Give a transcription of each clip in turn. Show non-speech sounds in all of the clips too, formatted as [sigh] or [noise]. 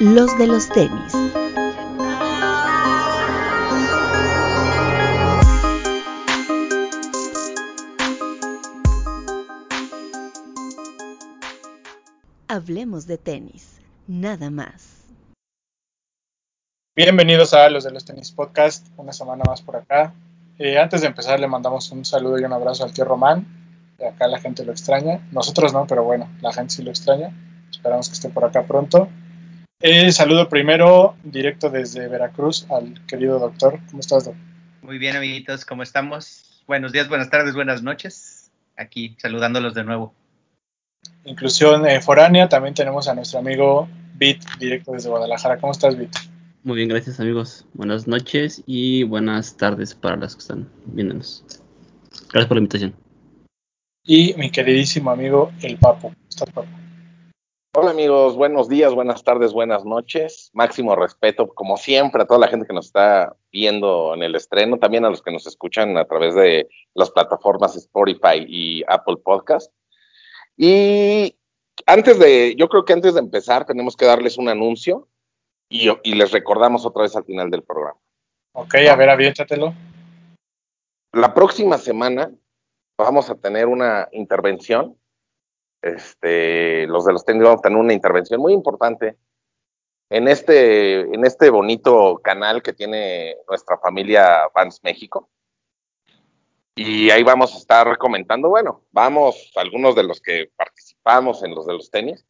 los de los tenis. Hablemos de tenis, nada más. Bienvenidos a los de los tenis podcast, una semana más por acá. Eh, antes de empezar le mandamos un saludo y un abrazo al tío Román. Acá la gente lo extraña, nosotros no, pero bueno, la gente sí lo extraña. Esperamos que esté por acá pronto. Eh, saludo primero, directo desde Veracruz, al querido doctor. ¿Cómo estás, doctor? Muy bien, amiguitos, ¿cómo estamos? Buenos días, buenas tardes, buenas noches. Aquí saludándolos de nuevo. Inclusión eh, foránea, también tenemos a nuestro amigo Bit, directo desde Guadalajara. ¿Cómo estás, Bit? Muy bien, gracias amigos. Buenas noches y buenas tardes para las que están viéndonos. Gracias por la invitación. Y mi queridísimo amigo El Papo. ¿Cómo estás, Papo? Hola amigos, buenos días, buenas tardes, buenas noches. Máximo respeto, como siempre, a toda la gente que nos está viendo en el estreno, también a los que nos escuchan a través de las plataformas Spotify y Apple Podcast. Y antes de, yo creo que antes de empezar tenemos que darles un anuncio y, y les recordamos otra vez al final del programa. Ok, a ver, aviéntatelo. La próxima semana vamos a tener una intervención este, los de los técnicos vamos a tener una intervención muy importante en este, en este bonito canal que tiene nuestra familia Vans México. Y ahí vamos a estar comentando, bueno, vamos, algunos de los que participamos en los de los tenis,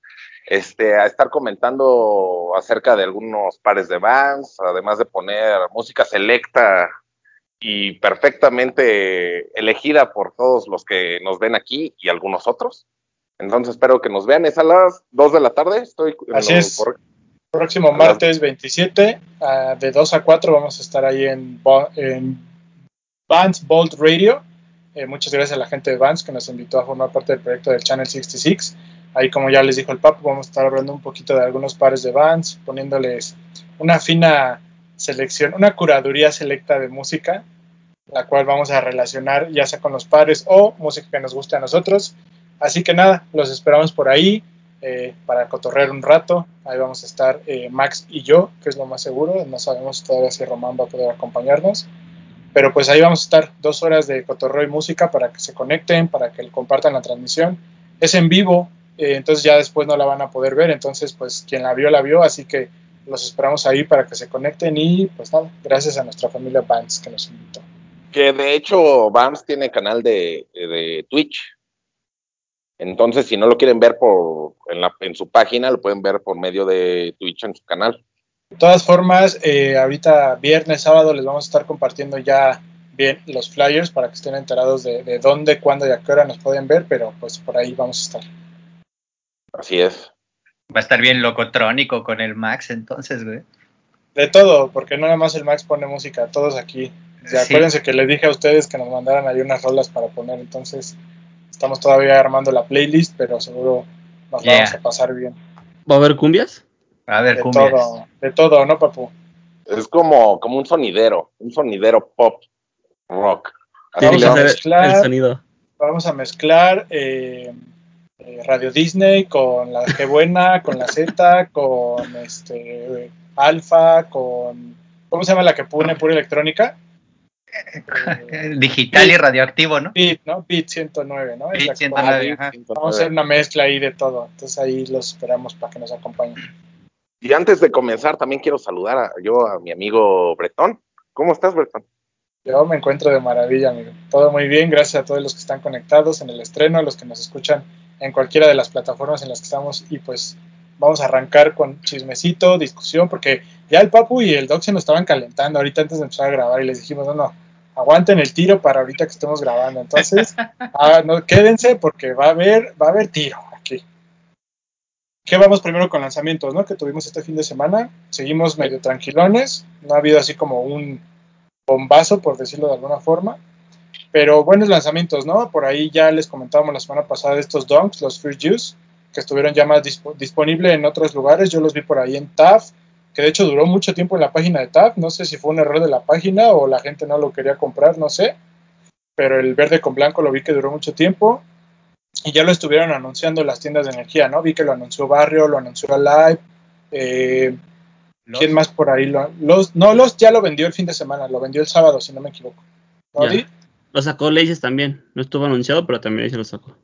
este, a estar comentando acerca de algunos pares de Vans, además de poner música selecta y perfectamente elegida por todos los que nos ven aquí y algunos otros. Entonces espero que nos vean. Es a las 2 de la tarde. Estoy Así es. Próximo martes 27, uh, de 2 a 4, vamos a estar ahí en, en Vans Bolt Radio. Eh, muchas gracias a la gente de Vans que nos invitó a formar parte del proyecto del Channel 66. Ahí, como ya les dijo el Papo, vamos a estar hablando un poquito de algunos pares de Vans, poniéndoles una fina selección, una curaduría selecta de música, la cual vamos a relacionar ya sea con los pares o música que nos guste a nosotros Así que nada, los esperamos por ahí eh, para cotorrear un rato. Ahí vamos a estar eh, Max y yo, que es lo más seguro. No sabemos todavía si Román va a poder acompañarnos. Pero pues ahí vamos a estar dos horas de cotorreo y música para que se conecten, para que compartan la transmisión. Es en vivo, eh, entonces ya después no la van a poder ver. Entonces, pues quien la vio, la vio. Así que los esperamos ahí para que se conecten. Y pues nada, gracias a nuestra familia Vans que nos invitó. Que de hecho, Vans tiene canal de, de Twitch. Entonces, si no lo quieren ver por, en, la, en su página, lo pueden ver por medio de Twitch en su canal. De todas formas, eh, ahorita viernes, sábado les vamos a estar compartiendo ya bien los flyers para que estén enterados de, de, dónde, cuándo y a qué hora nos pueden ver, pero pues por ahí vamos a estar. Así es. Va a estar bien locotrónico con el Max entonces, güey. De todo, porque no nada más el Max pone música, todos aquí. Sí. Acuérdense que les dije a ustedes que nos mandaran ahí unas rolas para poner, entonces Estamos todavía armando la playlist, pero seguro nos yeah. vamos a pasar bien. ¿Va a haber cumbias? A ver, de cumbias. Todo, de todo, ¿no, papu? Es como, como un sonidero, un sonidero pop rock. Vamos a, mezclar, el sonido. vamos a mezclar eh, eh, Radio Disney con la G Buena, con la Z, con este Alfa, con ¿cómo se llama la que pone pura electrónica? [laughs] Digital y radioactivo, ¿no? Beat, ¿no? Beat 109, ¿no? Beat 109, ajá. Vamos a hacer una mezcla ahí de todo. Entonces ahí los esperamos para que nos acompañen. Y antes de comenzar, también quiero saludar a, yo a mi amigo Bretón. ¿Cómo estás, Bretón? Yo me encuentro de maravilla, amigo. Todo muy bien, gracias a todos los que están conectados en el estreno, a los que nos escuchan en cualquiera de las plataformas en las que estamos. Y pues vamos a arrancar con chismecito, discusión, porque ya el Papu y el Doc se nos estaban calentando ahorita antes de empezar a grabar y les dijimos, no, no, aguanten el tiro para ahorita que estemos grabando. Entonces, [laughs] ah, no, quédense porque va a haber, va a haber tiro aquí. ¿Qué vamos primero con lanzamientos, no? Que tuvimos este fin de semana. Seguimos medio tranquilones. No ha habido así como un bombazo, por decirlo de alguna forma. Pero buenos lanzamientos, ¿no? Por ahí ya les comentábamos la semana pasada de estos donks, los Free Juice, que estuvieron ya más disp disponibles en otros lugares. Yo los vi por ahí en TAF, que de hecho duró mucho tiempo en la página de TAF. No sé si fue un error de la página o la gente no lo quería comprar, no sé. Pero el verde con blanco lo vi que duró mucho tiempo. Y ya lo estuvieron anunciando las tiendas de energía, ¿no? Vi que lo anunció Barrio, lo anunció Alive, Eh, ¿Quién más por ahí? Lo- Los, no, los ya lo vendió el fin de semana, lo vendió el sábado, si no me equivoco. Lo sacó Laces también. No estuvo anunciado, pero también se lo sacó.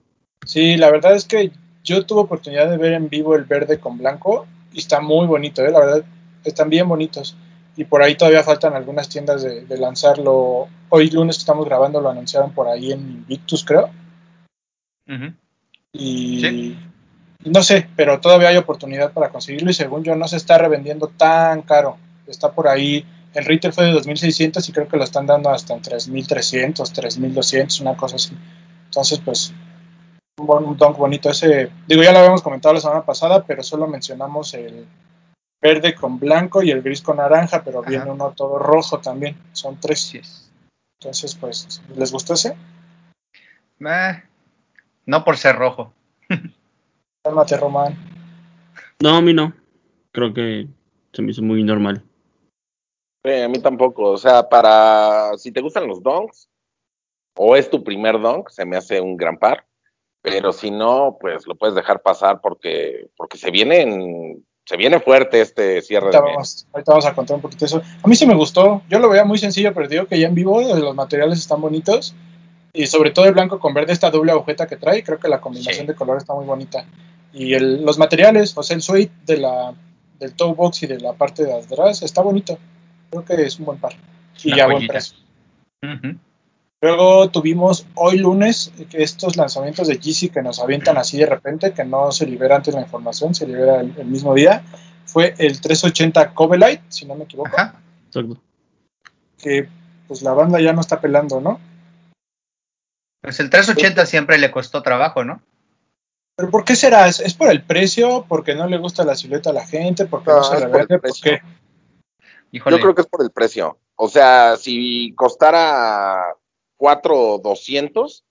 Sí, la verdad es que yo tuve oportunidad de ver en vivo el verde con blanco y está muy bonito, ¿eh? la verdad, están bien bonitos. Y por ahí todavía faltan algunas tiendas de, de lanzarlo. Hoy lunes que estamos grabando lo anunciaron por ahí en Invictus, creo. Ujú. Y Sí. y no sé, pero todavía hay oportunidad para conseguirlo y según yo no se está revendiendo tan caro. Está por ahí, el retail fue de 2.600 y creo que lo están dando hasta en 3.300, 3.200, una cosa así. Entonces, pues, un, donk bonito ese. Digo, ya lo habíamos comentado la semana pasada, pero solo mencionamos el verde con blanco y el gris con naranja, pero Ajá. viene uno todo rojo también. Son tres. Entonces, pues, ¿les gustó ese? Eh, no por ser rojo. Cálmate, Román. No, a mí no. Creo que se me hizo muy normal. Sí, a mí tampoco. O sea, para si te gustan los donks o es tu primer donk, se me hace un gran par. Pero si no, pues lo puedes dejar pasar porque porque se viene se viene fuerte este cierre Ahorita de mes. vamos, ahorita vamos a contar un poquito eso. A mí sí me gustó. Yo lo veía muy sencillo, pero digo que ya en vivo eh, los materiales están bonitos. Y sobre todo el blanco con verde, esta doble agujeta que trae, creo que la combinación Sí. de colores está muy bonita. Y el- los materiales, o sea, el suite de la, del toe box y de la parte de atrás está bonito. Creo que es un buen par. Y Una a buen joyita. precio. Ujú. Luego tuvimos hoy lunes eh, que estos lanzamientos de Yeezy que nos avientan así de repente, que no se libera antes la información, se libera el, el mismo día. Fue el 380 Cobelite, si no me equivoco. Ajá. Exacto. que pues la banda ya no está pelando, ¿no? Pues el 380 siempre le costó trabajo, ¿no? Pero ¿por qué será? ¿Es, es por el precio? ¿Porque no le gusta la silueta a la gente? ¿Porque no, No, se es le por el vende? ¿Por precio. qué? Híjole. Yo creo que es por el precio. O sea, si costara 4,200,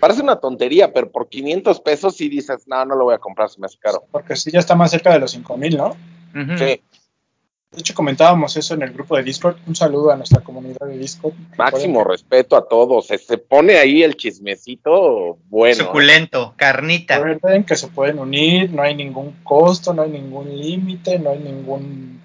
parece una tontería, pero por 500 pesos sí dices, no, no lo voy a comprar, se me hace caro. Porque sí ya está más cerca de los 5000, ¿no? Sí, De hecho, comentábamos eso en el grupo de Discord. Un saludo a nuestra comunidad de Discord. máximo Recuerden respeto a todos. Se, se pone ahí el chismecito bueno. ¿eh? Suculento, carnita. Recuerden que se pueden unir, no hay ningún costo, no hay ningún límite, no hay ningún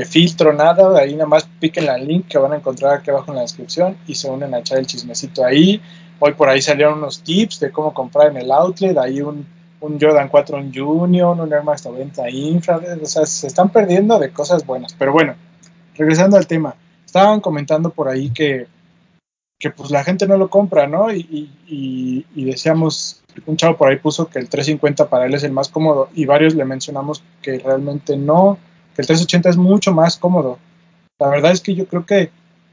eh, filtro, nada. Ahí nada más piquen la link que van a encontrar aquí abajo en la descripción y se unen a echar el chismecito ahí. Hoy por ahí salieron unos tips de cómo comprar en el outlet. Hay un, un Jordan 4 un Junior, un Air Max 90 Infrared. O sea, se están perdiendo de cosas buenas. Pero bueno, regresando al tema. Estaban comentando por ahí que, que pues la gente no lo compra, ¿no? Y, y, y- y decíamos, un chavo por ahí puso que el 350 para él es el más cómodo y varios le mencionamos que realmente no, que el 380 es mucho más cómodo. La verdad es que yo creo que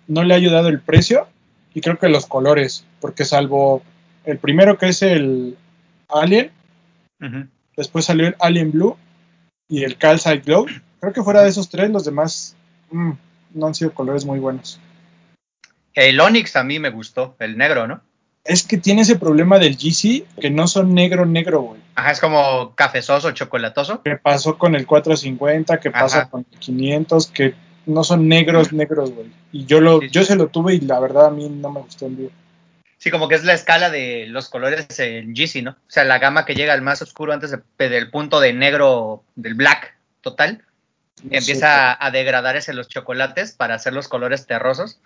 no le ha ayudado el precio y creo que los colores, porque salvo el primero que es el Alien, después salió el Alien Blue y el Calcite Glow, creo que fuera de esos tres los demás mm, no han sido colores muy buenos. El Onyx a mí me gustó, el negro, ¿no? Es que tiene ese problema del GC que no son negro negro, güey. Ajá, es como cafezoso, chocolatoso. que pasó con el 450, que pasa Ajá. con el 500, que no son negros, negros, güey. Y yo lo, Sí, sí. yo se lo tuve y la verdad a mí no me gustó en vivo. Sí, como que es la escala de los colores en Yeezy, ¿no? O sea, la gama que llega al más oscuro antes de- del punto de negro, del black total, No empieza a, a degradarse los chocolates para hacer los colores terrosos.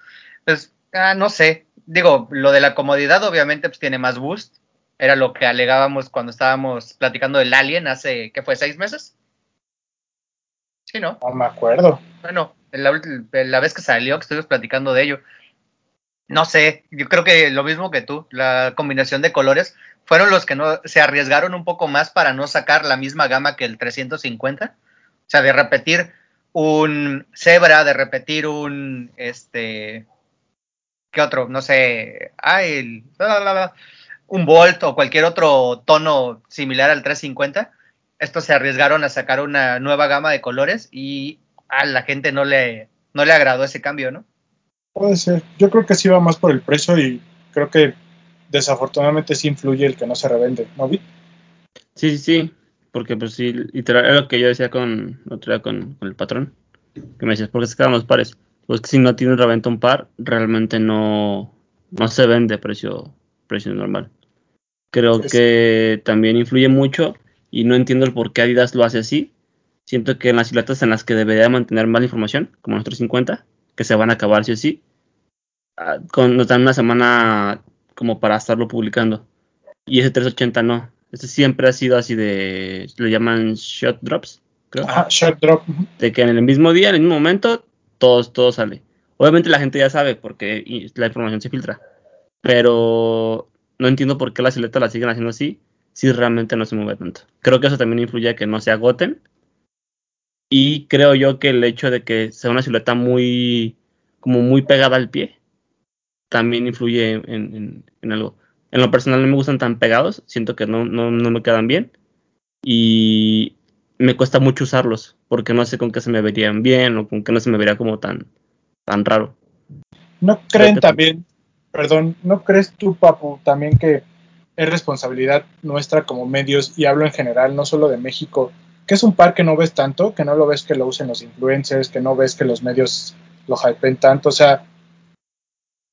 Pues, ah, no sé. Digo, lo de la comodidad obviamente pues tiene más boost. Era lo que alegábamos cuando estábamos platicando del Alien hace, ¿qué fue? ¿Seis meses? Sí, ¿no? No me acuerdo. Bueno, la, la vez que salió, que estuvimos platicando de ello. No sé, yo creo que lo mismo que tú, la combinación de colores fueron los que no se arriesgaron un poco más para no sacar la misma gama que el 350. O sea, de repetir un Zebra, de repetir un este ¿qué otro? No sé, ay, el- la, la, la, la, un Volt o cualquier otro tono similar al 350. Estos se arriesgaron a sacar una nueva gama de colores y a la gente no le, no le agradó ese cambio, ¿no? Puede ser. Yo creo que sí va más por el precio y creo que desafortunadamente sí influye el que no se revende, ¿no vi? Sí, sí, sí. Porque pues sí, literal, era lo que yo decía con, otro día con, con el patrón. Que me decías, ¿por qué se quedan los pares? Pues que si no tienes reventa un par, realmente no, no se vende a precio, precio normal. Creo Sí, que también influye mucho y no entiendo el por qué Adidas lo hace así. Siento que en las siluetas en las que debería mantener más información, como los 350, que se van a acabar sí o sí, ah, con, nos dan una semana como para estarlo publicando. Y ese 380 no. Este siempre ha sido así de. Le llaman shot drops, creo. Ajá, short drop. De que en el mismo día, en el mismo momento, todo, todo sale. Obviamente la gente ya sabe porque la información se filtra. Pero no entiendo por qué la silueta la siguen haciendo así si realmente no se mueve tanto. Creo que eso también influye a que no se agoten. Y creo yo que el hecho de que sea una silueta muy, como muy pegada al pie, también influye en, en- en algo. En lo personal no me gustan tan pegados, siento que no, no, no me quedan bien. Y me cuesta mucho usarlos, porque no sé con qué se me verían bien o con qué no se me vería como tan, tan raro. ¿No creen también, perdón, ¿no crees tú, Papu, también que es responsabilidad nuestra como medios, y hablo en general, no solo de México, que es un par que no ves tanto, que no lo ves que lo usen los influencers, que no ves que los medios lo hypen tanto? O sea,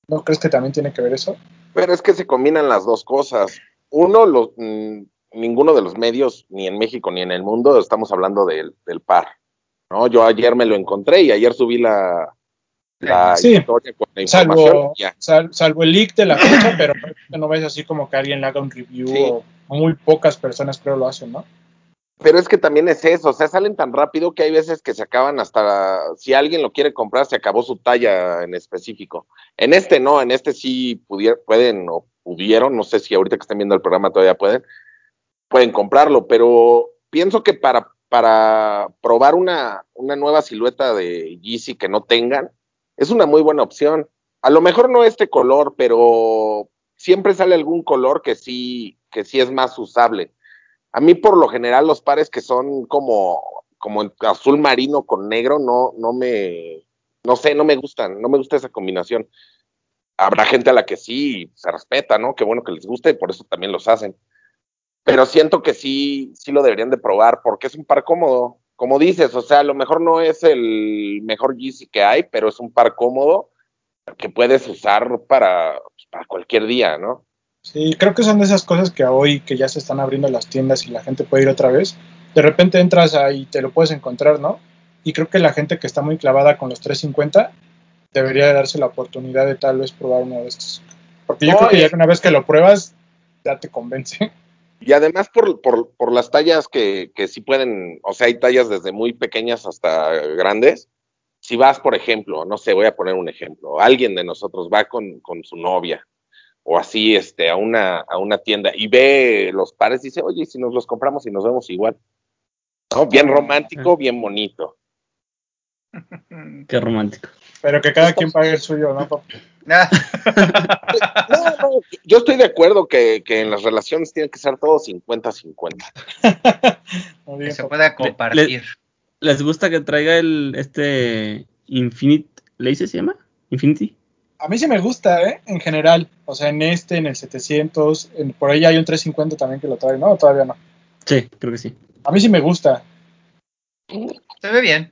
¿no crees que también tiene que ver eso? Pero es que se combinan las dos cosas. Uno, los, mm, ninguno de los medios, ni en México ni en el mundo, estamos hablando del, del par. ¿no? Yo ayer me lo encontré y ayer subí la, la Sí. historia con la información. Salvo, sal- salvo el leak de la fecha, pero no ves así como que alguien le haga un review Sí. o muy pocas personas creo lo hacen, ¿no? Pero es que también es eso, o sea, salen tan rápido que hay veces que se acaban hasta, si alguien lo quiere comprar, se acabó su talla en específico. En este no, en este sí pudier- pueden o pudieron, no sé si ahorita que están viendo el programa todavía pueden, pueden comprarlo, pero pienso que para, para probar una, una nueva silueta de Yeezy que no tengan, es una muy buena opción. A lo mejor no este color, pero siempre sale algún color que sí, que sí es más usable. A mí por lo general los pares que son como, como azul marino con negro no, no me, no sé, no me gustan, no me gusta esa combinación. Habrá gente a la que sí se respeta, ¿no? Qué bueno que les guste y por eso también los hacen. Pero siento que sí, sí lo deberían de probar porque es un par cómodo. Como dices, o sea, a lo mejor no es el mejor Yeezy que hay, pero es un par cómodo que puedes usar para, pues, para cualquier día, ¿no? Sí, creo que son de esas cosas que hoy que ya se están abriendo las tiendas y la gente puede ir otra vez, de repente entras ahí y te lo puedes encontrar, ¿no? Y creo que la gente que está muy clavada con los 350 debería de darse la oportunidad de tal vez probar uno de estos. Porque yo No, creo que ya que una vez que lo pruebas, ya te convence. Y además por, por, por las tallas que, que sí pueden, o sea, hay tallas desde muy pequeñas hasta grandes. Si vas, por ejemplo, no sé, voy a poner un ejemplo, alguien de nosotros va con, con su novia o así este, a, una, a una tienda y ve los pares y dice, oye, ¿y si nos los compramos y nos vemos igual. ¿No? Bien romántico, bien bonito. Qué romántico. Pero que cada quien pague el suyo, [laughs] ¿no? No, no, yo estoy de acuerdo que, que en las relaciones tienen que ser todos 50-50. [laughs] Muy que se pueda compartir. ¿Les gusta que traiga el este Infinite Lace se llama? Infinity. A mí sí me gusta, ¿eh? En general. O sea, en este, en el 700, en- por ahí hay un 350 también que lo trae, ¿no? Todavía no. Sí, creo que sí. A mí sí me gusta. Se ve bien.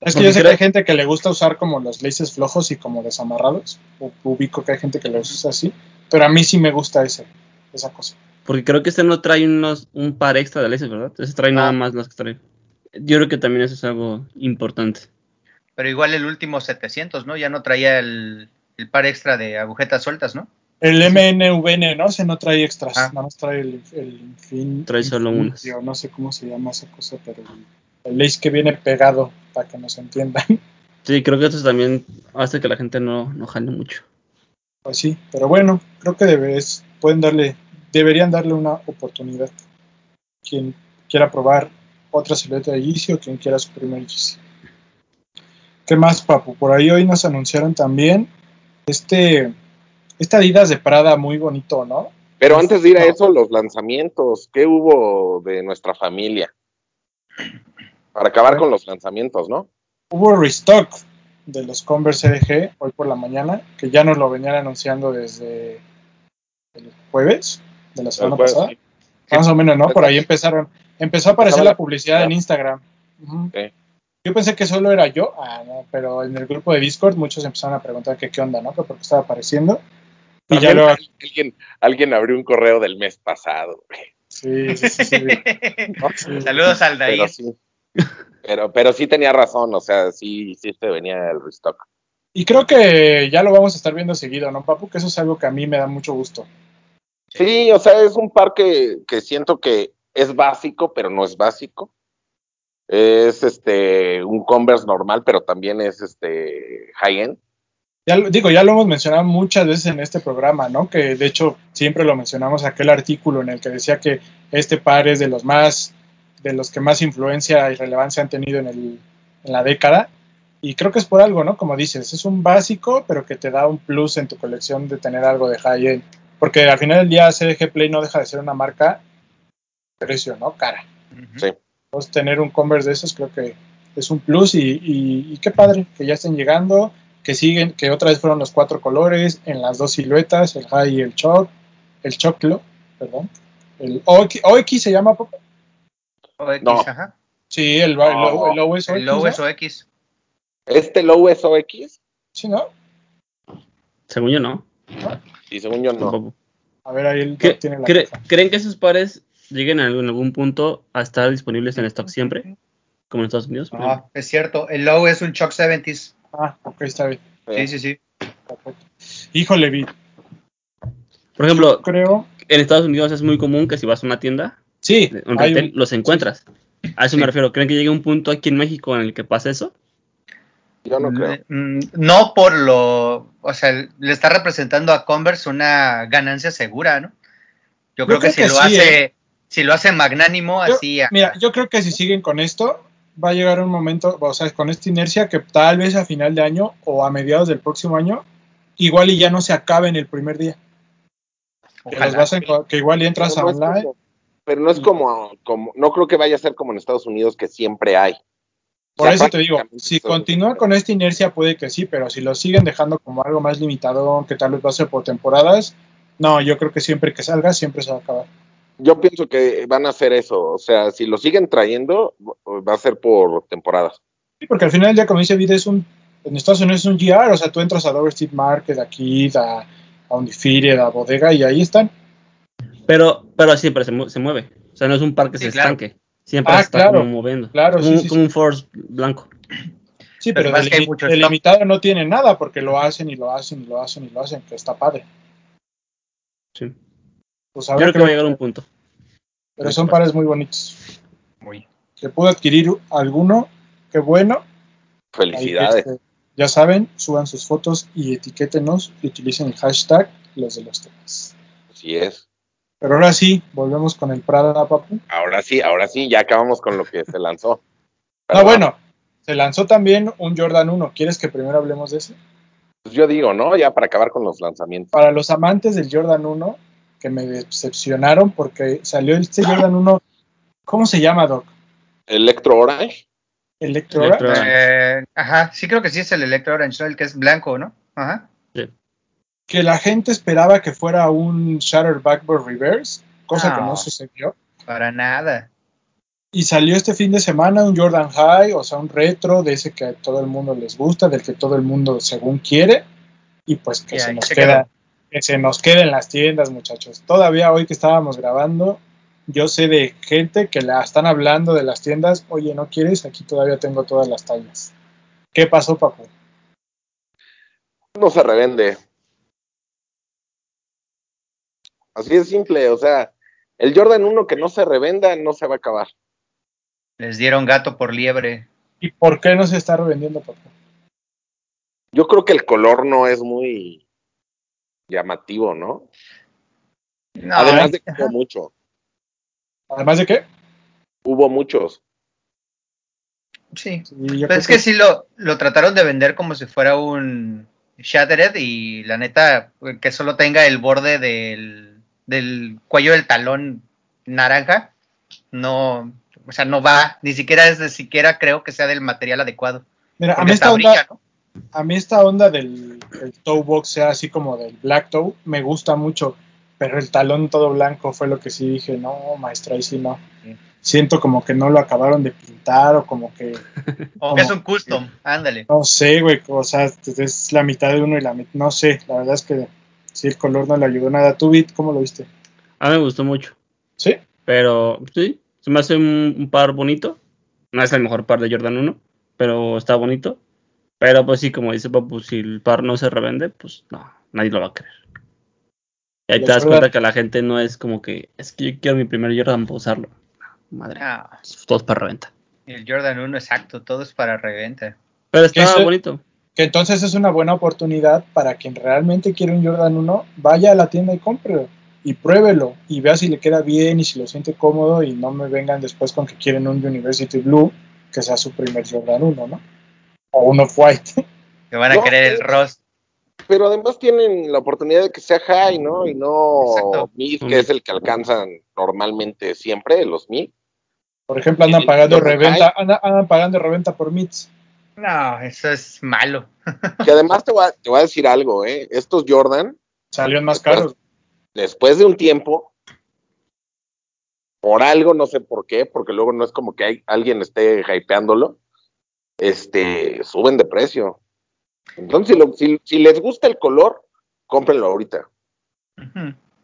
Es que Porque yo sé creo- que hay gente que le gusta usar como los laces flojos y como desamarrados. U- Ubico que hay gente que los usa así. Pero a mí sí me gusta ese, esa cosa. Porque creo que este no trae unos, un par extra de laces, ¿verdad? Ese trae No. nada más los que trae. Yo creo que también eso es algo importante. Pero igual el último 700, ¿no? Ya no traía el, el par extra de agujetas sueltas, ¿no? El MNVN, ¿no? Se no trae extras. Ah. Nada más trae el, el infin- Trae solo infinity, unas. o No sé cómo se llama esa cosa, pero el, lace que viene pegado, para que nos entiendan. [laughs] Sí, creo que eso también hace que la gente no, no jale mucho. Pues sí, pero bueno, creo que debes, pueden darle, deberían darle una oportunidad. Quien quiera probar otra silueta de Yeezy o quien quiera su primer Yeezy. ¿Qué más, Papu? Por ahí hoy nos anunciaron también este, este Adidas de Prada muy bonito, ¿no? Pero antes de ir a eso, los lanzamientos, ¿qué hubo de nuestra familia? Para acabar con los lanzamientos, ¿no? Hubo restock de los Converse RG hoy por la mañana, que ya nos lo venían anunciando desde el jueves de la semana pasada. sí. Más o menos, ¿no? Por ahí empezaron. Empezó a aparecer la publicidad en Instagram. Yo pensé que solo era yo, ah, no, pero en el grupo de Discord muchos empezaron a preguntar que qué onda, ¿no? Que por qué estaba apareciendo. Y ya luego, alguien, alguien abrió un correo del mes pasado. güey. sí, sí, sí, sí. [laughs] Sí. Saludos al sí. Pero, pero sí tenía razón, o sea, sí, sí se venía el restock. Y creo que ya lo vamos a estar viendo seguido, ¿no, Papu? Que eso es algo que a mí me da mucho gusto. Sí, o sea, es un par que, que siento que es básico, pero no es básico. Es este un Converse normal, pero también es este high-end. Ya lo- digo, ya lo hemos mencionado muchas veces en este programa, ¿no? Que de hecho siempre lo mencionamos aquel artículo en el que decía que este par es de los más, de los que más influencia y relevancia han tenido en, el, en la década. Y creo que es por algo, ¿no? Como dices, es un básico, pero que te da un plus en tu colección de tener algo de high-end. Porque al final del día CDG Play no deja de ser una marca precio, ¿no? Cara. Sí. Entonces, tener un Converse de esos creo que es un plus y, y- y qué padre que ya estén llegando, que siguen, que otra vez fueron los cuatro colores en las dos siluetas, el high y el choc, el choclo, perdón. El OX, OX se llama, Popo? OX, No. ajá. Sí, el, el, No, el El es OX. Este low es OX, Sí, ¿no? Según yo, no. y según yo no. Tampoco. A ver, ahí él ¿Qué- tiene la cre-. ¿Creen que esos pares lleguen en algún, en algún punto a estar disponibles en stock siempre? Como en Estados Unidos. No, es cierto. El low es un Chuck 70s. Ah, ok, está bien. Sí, sí, sí. Perfecto. Híjole, vi. Por ejemplo, Creo. en Estados Unidos es muy común que si vas a una tienda, Sí, un hay retail, un- los encuentras. A eso Sí. me refiero. ¿Creen que llegue un punto aquí en México en el que pase eso? Yo no creo. Mm, No por lo. O sea, le está representando a Converse una ganancia segura, ¿no? Yo creo, que, si que lo sí, hace. ¿eh? Si lo hace magnánimo, Yo- así. a- Mira, yo creo que si siguen con esto, va a llegar un momento, o sea, con esta inercia que tal vez a final de año o a mediados del próximo año, igual y ya no se acabe en el primer día. Que, ojalá. los vas a enco- que igual y entras no online. Pero no es como, como, no creo que vaya a ser como en Estados Unidos que siempre hay. Por O sea, eso te digo, si todos- continúa con esta inercia puede que sí, pero si lo siguen dejando como algo más limitado, que tal vez va a ser por temporadas, no, yo creo que siempre que salga, siempre se va a acabar. Yo pienso que van a hacer eso. O sea, si lo siguen trayendo, va a ser por temporadas. Sí, porque al final del día, como dice Vid, es un, en Estados Unidos es un GR, o sea, tú entras a Dover Street Market, aquí, a, a Undefeated, a Bodega, y ahí están. Pero, pero siempre se, mu- se mueve. O sea, no es un par que Sí, se claro. estanque. Siempre Ah, se está claro, como moviendo. claro, como, sí, un- sí, como sí. un Force blanco. Sí, Pero pero, de, que limitado no tiene nada, porque lo hacen y lo hacen y lo hacen y lo hacen, que está padre. Sí. Pues a Yo creo que va a llegar un punto. pero son pares muy bonitos. Muy. Que pudo adquirir alguno, qué bueno. Ahí, Felicidades. este, ya saben, suban sus fotos y etiquétenos y utilicen el hashtag los de los temas. Así es. Pero ahora sí, volvemos con el Prada, papu. Ahora sí, ahora sí, ya acabamos con lo que se lanzó. [laughs] Ah, Perdón. bueno, se lanzó también un Jordan 1. ¿Quieres que primero hablemos de ese? Pues yo digo, ¿no? Ya para acabar con los lanzamientos. Para los amantes del Jordan 1, que me decepcionaron porque salió este Jordan 1, ¿cómo se llama, Doc? Electro Orange. Electro, Electro- Orange, Eh, ajá, sí creo que sí es el Electro Orange, ¿no? el que es blanco, ¿no? Ajá. Que la gente esperaba que fuera un Shattered Backboard Reverse, cosa que No. sucedió. Para nada. Y salió este fin de semana un Jordan High, o sea, un retro de ese que a todo el mundo les gusta, del que todo el mundo según quiere, y pues que Y se nos se queda, que se nos quede en las tiendas, muchachos. Todavía hoy que estábamos grabando, yo sé de gente que la están hablando de las tiendas, oye, ¿no quieres? Aquí todavía tengo todas las tallas. ¿Qué pasó, papu? No se revende. Así es simple, o sea, el Jordan 1 que no se revenda no se va a acabar. Les dieron gato por liebre. ¿Y por qué no se está revendiendo, papu? Yo creo que el color no es muy llamativo, ¿no? No, Además de que hubo mucho, Además de qué? hubo muchos. Sí. Pero creo es que sí lo, lo trataron de vender como si fuera un Shattered y la neta, que solo tenga el borde del, del cuello del talón naranja, no, o sea, no va, ni siquiera es, ni siquiera creo que sea del material adecuado. Mira, a mí esta onda, brilla, ¿no? a mí esta onda del el toe box sea así como del black toe me gusta mucho, pero el talón todo blanco fue lo que sí dije, no, maestra, ahí sí no. Sí. Siento como que no lo acabaron de pintar o como que, [laughs] O que es un custom, ándale. no sé, güey, o sea, es la mitad de uno y la mitad, no sé, la verdad es que sí, el color no le ayudó nada. ¿Tú, Bit, cómo lo viste? A mí me gustó mucho. ¿Sí? Pero sí, se me hace un, un par bonito. No es el mejor par de Jordan 1, pero está bonito. Pero pues sí, como dice Papu, si el par no se revende, pues no, nadie lo va a querer. Y ahí te das cuenta que la gente no es como que, es que yo quiero mi primer Jordan para usarlo. No, madre, Ah, todos para reventa. el Jordan 1, exacto, todo es para reventa. Pero está Eso- bonito. Que entonces es una buena oportunidad para quien realmente quiere un Jordan 1, vaya a la tienda y cómprelo y pruébelo y vea si le queda bien y si lo siente cómodo y no me vengan después con que quieren un University Blue que sea su primer Jordan 1, ¿no? O un Off-White. Que van a No, querer el Ross. Pero además tienen la oportunidad de que sea high, ¿no? Y no Exacto. mid, que es el que alcanzan normalmente siempre, los mid. Por ejemplo, andan pagando reventa, andan, andan pagando reventa por MITS. No, eso es malo. [laughs] Que además te voy, a, te voy a decir algo, ¿eh? Estos Jordan, Salieron más caros. después de un tiempo, por algo, no sé por qué, porque luego no es como que hay, alguien esté hypeándolo, este, suben de precio. Entonces, si, lo- si, si les gusta el color, cómprenlo ahorita.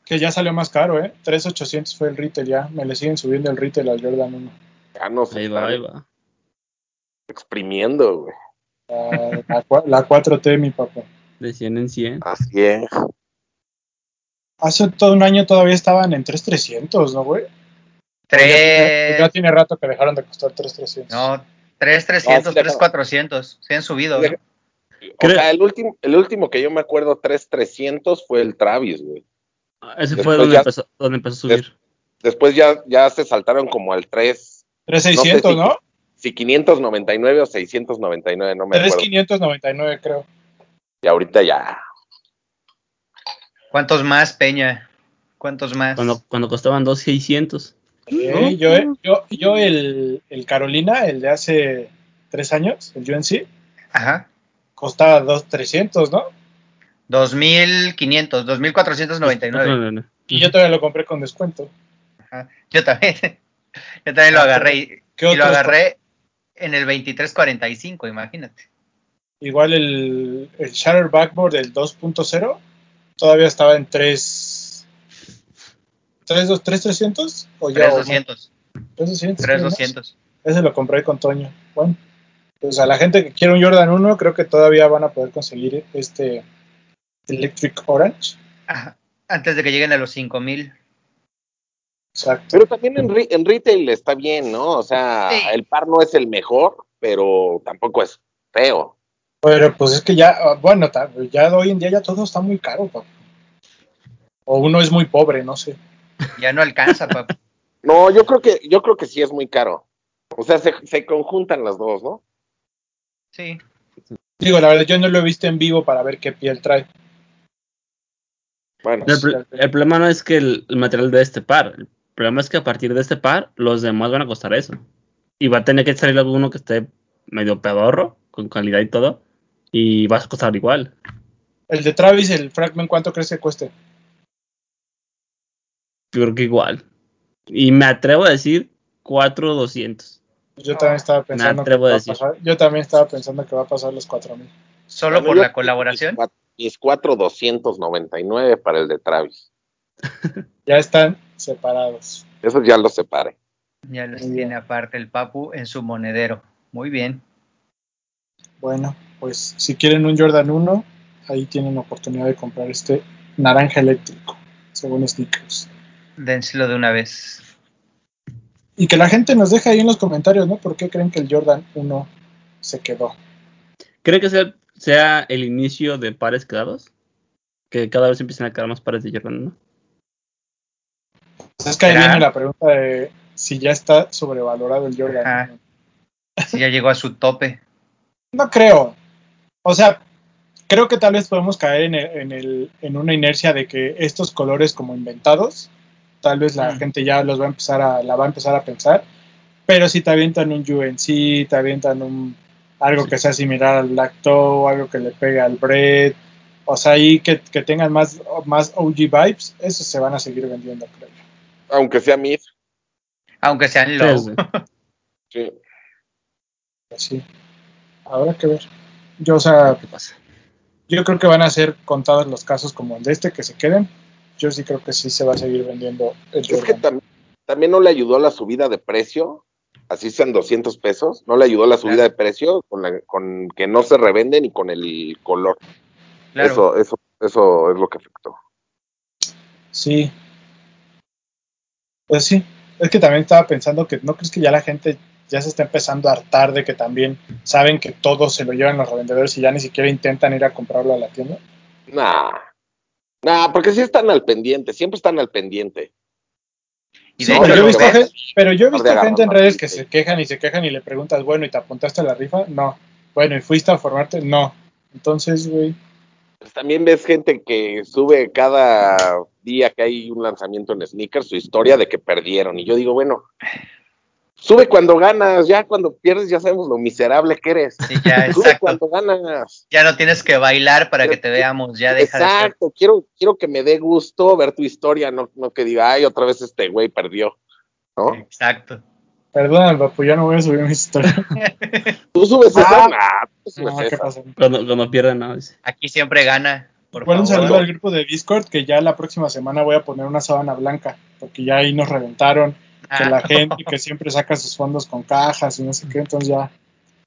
Que ya salió más caro, ¿eh? 3.800 fue el retail ya. Me le siguen subiendo el retail al Jordan 1. Ya no se Ahí va, ahí va. Exprimiendo, güey. La, la cua- la 4T, mi papá. De 100 en 100. Así es. Hace todo un año todavía estaban en 3.300, ¿no, güey? Ya tiene, ya Tres. tiene rato que dejaron de costar 3.300. No, tres 300, No, sí, tres déjame. 400. Se han subido. Deja- ¿no? O Creo- sea, el último, el último que yo me acuerdo, 3300, fue el Travis, güey. Ese Después fue donde ya- empezó, donde empezó a subir. Después ya, ya se saltaron como al 3, 3.600, no sé si- ¿no? Si 599 o 699, no me acuerdo. 3.599, creo. Y ahorita ya. ¿Cuántos más, Peña? ¿Cuántos más? Cuando, cuando costaban 2,600. Eh, yo, yo, yo el, el Carolina, el de hace tres años, el UNC, Ajá. costaba 2.300, ¿no? 2500, 2499. Y yo todavía lo compré con descuento. Ajá. Yo también. [laughs] Yo también lo Ah, agarré. y- ¿Qué Y lo agarré en el 2345, imagínate. Igual el, el Shatter Backboard del 2.0 todavía estaba en 3... ¿3, 3.300? ¿O ya? 3200. 3.200. 3200. Ese lo compré con Toño. Bueno, pues a la gente que quiere un Jordan 1, creo que todavía van a poder conseguir este Electric Orange. Ajá. Antes de que lleguen a los 5000. Exacto. Pero también en, re- en retail está bien, ¿no? O sea, Sí. el par no es el mejor, pero tampoco es feo. Pero pues es que ya, ah, bueno, ya de hoy en día ya todo está muy caro, papá. O uno es muy pobre, no sé. Ya no alcanza, papá. [laughs] No, yo creo que, yo creo que sí es muy caro. O sea, se, se conjuntan las dos, ¿no? Sí. Digo, la verdad, yo no lo he visto en vivo para ver qué piel trae. Bueno, El, el problema no es que el, el material de este par. El problema es que a partir de este par, los demás van a costar eso. Y va a tener que salir alguno que esté medio pedorro, con calidad y todo. Y va a costar igual. El de Travis, el Fragment, ¿cuánto crees que cueste? Yo creo que igual. Y me atrevo a decir 4,200. Yo también estaba pensando que atrevo a va a decir. pasar. Yo también estaba pensando que va a pasar los 4000. Solo por la colaboración. Mis, mis cuatro 299 para el de Travis. [laughs] Ya están separados. Eso ya lo separe. Ya los Muy bien. tiene aparte el Papu en su monedero. Muy bien. Bueno, pues si quieren un Jordan 1, ahí tienen oportunidad de comprar este naranja eléctrico, según Sneakers. Dénselo de una vez. Y que la gente nos deje ahí en los comentarios, ¿no? ¿Por qué creen que el Jordan 1 se quedó? ¿Creen que sea, sea el inicio de pares quedados? Que cada vez empiezan a quedar más pares de Jordan, ¿no? Pues es que ahí viene la pregunta de si ya está sobrevalorado el Jordan. Ajá. 1. Si ya llegó a su tope. No creo. O sea, creo que tal vez podemos caer en, el- en, el- en una inercia de que estos colores como inventados, tal vez la Mm. gente ya los va a empezar a, la va a empezar a pensar. Pero si te avientan un UNC, te avientan un algo Sí. que sea similar al Lacto, algo que le pegue al Bread, o sea, ahí que, que tengan más, más OG vibes, esos se van a seguir vendiendo, creo yo. Aunque sea mid. Aunque sean low. Sí, Sí. Así. Habrá que ver. Yo, o sea, ¿Qué pasa? Yo creo que van a ser contados los casos como el de este que se queden. Yo sí creo que sí se va a seguir vendiendo el Es que tam- también no le ayudó a la subida de precio así sean 200 pesos, no le ayudó la subida de precio con, la- con que no se revenden y con el color. Claro. Eso, eso, eso es lo que afectó. Sí. Pues sí. Es que también estaba pensando que no crees que ya la gente ya se está empezando a hartar de que también saben que todo se lo llevan los revendedores y ya ni siquiera intentan ir a comprarlo a la tienda. Nah. Nah, porque sí están al pendiente, siempre están al pendiente. Y de pero, yo he lo visto que gen- vas pero yo he visto gente en redes que se quejan y se quejan y le preguntas, bueno, ¿y te apuntaste a la rifa? No. Bueno, ¿y fuiste a formarte? No. Entonces, güey. Pues también ves gente que sube cada día que hay un lanzamiento en sneakers su historia de que perdieron. Y yo digo, bueno, sube cuando ganas, ya cuando pierdes ya sabemos lo miserable que eres. sí, ya, Sube exacto. cuando ganas. Ya no tienes que bailar para que te veamos, ya deja de. Exacto, quiero, quiero que me dé gusto ver tu historia, no, no que diga, ay, otra vez este güey perdió. ¿No? Exacto. Perdóname, papu, ya no voy a subir mi historia. Tú subes Ah. esa, nah, tú subes No, ¿qué esa. pasa? Cuando, cuando pierden, no. Aquí siempre gana. Por un favor. saludo al grupo de Discord que ya la próxima semana voy a poner una sábana blanca, porque ya ahí nos reventaron, que Ah, la gente que siempre saca sus fondos con cajas y no sé qué, entonces ya.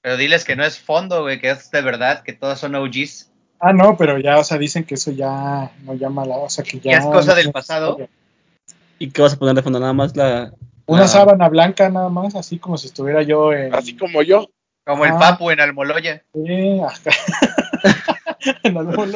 Pero diles que no es fondo, güey, que es de verdad, que todos son OGs. Ah, no, pero ya, o sea, dicen que eso ya no llama la, o sea, que ya. ¿Ya es cosa no del pasado? ¿Y qué vas a poner de fondo? Nada más la. Una la- sábana blanca nada más, así como si estuviera yo en. Así como yo. Como el Ah. Papu en Almoloya. Sí, ajá. [laughs] [laughs] en algún.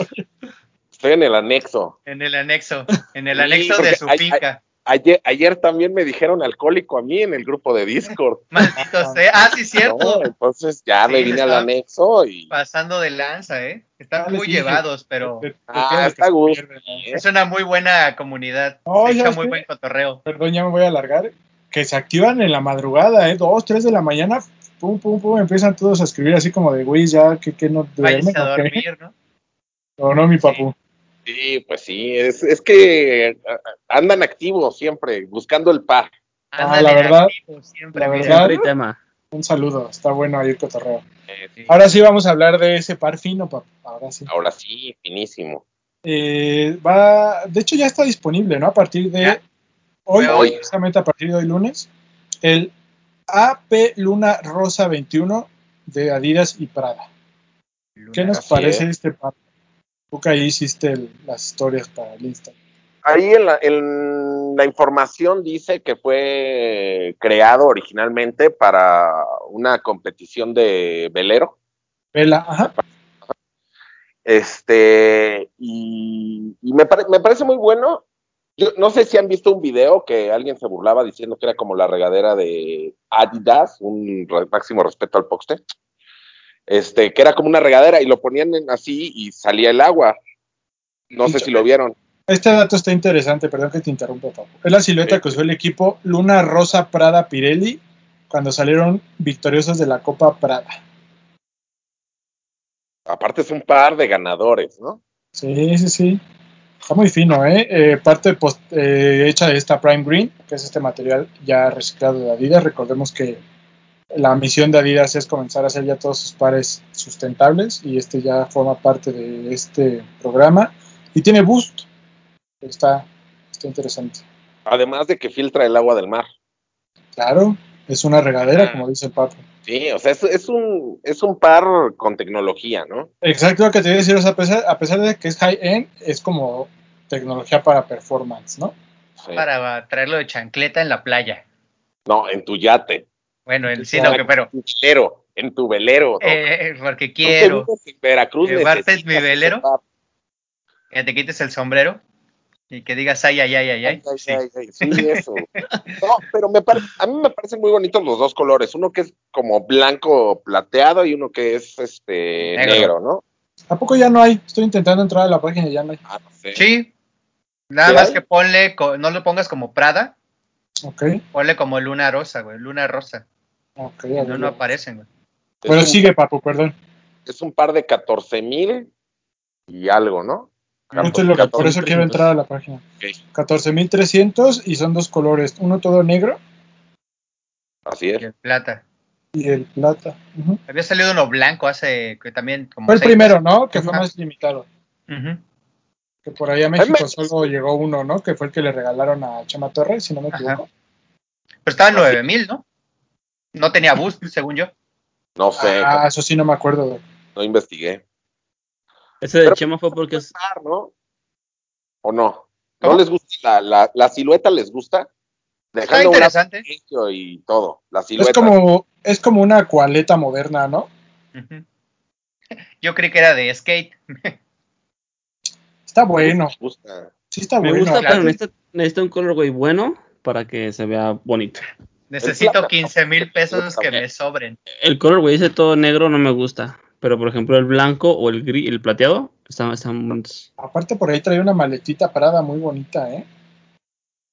Estoy en el anexo. En el anexo. En el Sí, anexo de su hay- finca. Ayer, ayer también me dijeron alcohólico a mí en el grupo de Discord. [laughs] Maldito sea. Ah, sí, cierto. ¿no? Entonces ya Sí, me vine al anexo y Pasando de lanza, ¿eh? Están muy llevados, pero Ah, está gusto. es una muy buena comunidad. No, Se echa ¿sabes muy buen cotorreo. Perdón, ya me voy a alargar. Que se activan en la madrugada, ¿eh? Dos, tres de la mañana, pum, pum, pum, empiezan todos a escribir así como de, güey, ya, que, que no Váyanse a dormir, ¿no? O no, mi papu. sí, pues sí, es, es que ah, andan activos siempre, buscando el par. Ah, Andan la verdad- siempre, la verdad- Siempre tema. Un saludo, está bueno ahí el cotorreo. Sí. Ahora sí vamos a hablar de ese par fino, papu. Ahora sí. Ahora sí, finísimo. Eh, va, de hecho ya está disponible, ¿no? A partir de Ya. hoy, hoy. precisamente a partir de hoy lunes, el AP Luna Rosa 21 de Adidas y Prada. ¿Qué nos parece es. este par? Tú que ahí hiciste el- las historias para el Insta. Ahí en la, en la información dice que fue creado originalmente para una competición de velero. Vela, ajá. Este, y, y me, pare- me parece muy bueno. Yo no sé si han visto un video que alguien se burlaba diciendo que era como la regadera de Adidas, un máximo respeto al poste. Este, que era como una regadera y lo ponían en- así y salía el agua. No sé si lo vieron. Este dato está interesante, perdón que te interrumpa, Papu. Es la silueta Sí. que usó el equipo Luna Rosa Prada Pirelli cuando salieron victoriosos de la Copa Prada. Aparte es un par de ganadores, ¿no? Sí, sí, sí. Está muy fino, ¿eh? Eh, parte post- eh, hecha de esta Prime Green, que es este material ya reciclado de Adidas. Recordemos que la misión de Adidas es comenzar a hacer ya todos sus pares sustentables y este ya forma parte de este programa. Y tiene Boost. Está, está interesante. Además de que filtra el agua del mar. Claro, es una regadera, Ah. como dice el Papo. Sí, o sea, es, es un, es un par con tecnología, ¿no? Exacto lo que te iba a decir, o sea, a pesar, a pesar de que es high-end, es como tecnología para performance, ¿no? Sí. Para traerlo de chancleta en la playa. No, en tu yate. Bueno, en, sí, no, que, pero En tu velero, en tu velero. ¿no? eh, porque quiero en Veracruz. llevarte mi velero. que te quites el sombrero y que digas ay, ay, ay, ay, ay. Ay, ay, Sí. ay, ay, sí, [laughs] eso. No, pero me pare- a mí me parecen muy bonitos los dos colores. Uno que es como blanco plateado y uno que es este Negro. negro, ¿no? ¿A poco ya no hay? Estoy intentando entrar a la página y ya no hay. Ah, no sé. Sí. Nada ¿Sí más hay? que ponle, no lo pongas como Prada, Ok, ponle como Luna Rosa, güey, Luna Rosa. Ok. Y a no, no aparecen, güey. Un- sigue, Papu, perdón. Es un par de 14 mil y algo, ¿no? Esto es lo que, por 14,300. eso quiero entrar a la página. Ok, 14.300 y son dos colores, uno todo negro Así Y es. el plata. y el plata. Había salido uno blanco hace que también como Fue el seis primero, ¿no? Que fue Ajá. más limitado. Que por ahí a México solo llegó uno, ¿no? Que fue el que le regalaron a Chema Torres, si no me Ajá. equivoco. Pero estaba en 9000, ¿no? No tenía boost, según yo. No sé, Ah, eso sí no me acuerdo. güey. no investigué. Ese de Pero- Chema fue porque es. ¿no? ¿O no? ¿No les gusta la, la, la silueta? ¿Les gusta? Está Dejando un lado interesante. y todo. La Es silueta. como, es como una cualeta moderna, ¿no? [laughs] Yo creí que era de skate. [laughs] Está bueno. Les gusta. Sí está Me bueno. gusta, claro. pero necesita, necesita un colorway bueno para que se vea bonito. Necesito plata. 15 mil pesos que me sobren. El colorway ese todo negro no me gusta. Pero por ejemplo el blanco o el gris, el plateado, están, están bonitos. Aparte por ahí trae una maletita parada muy bonita, ¿eh?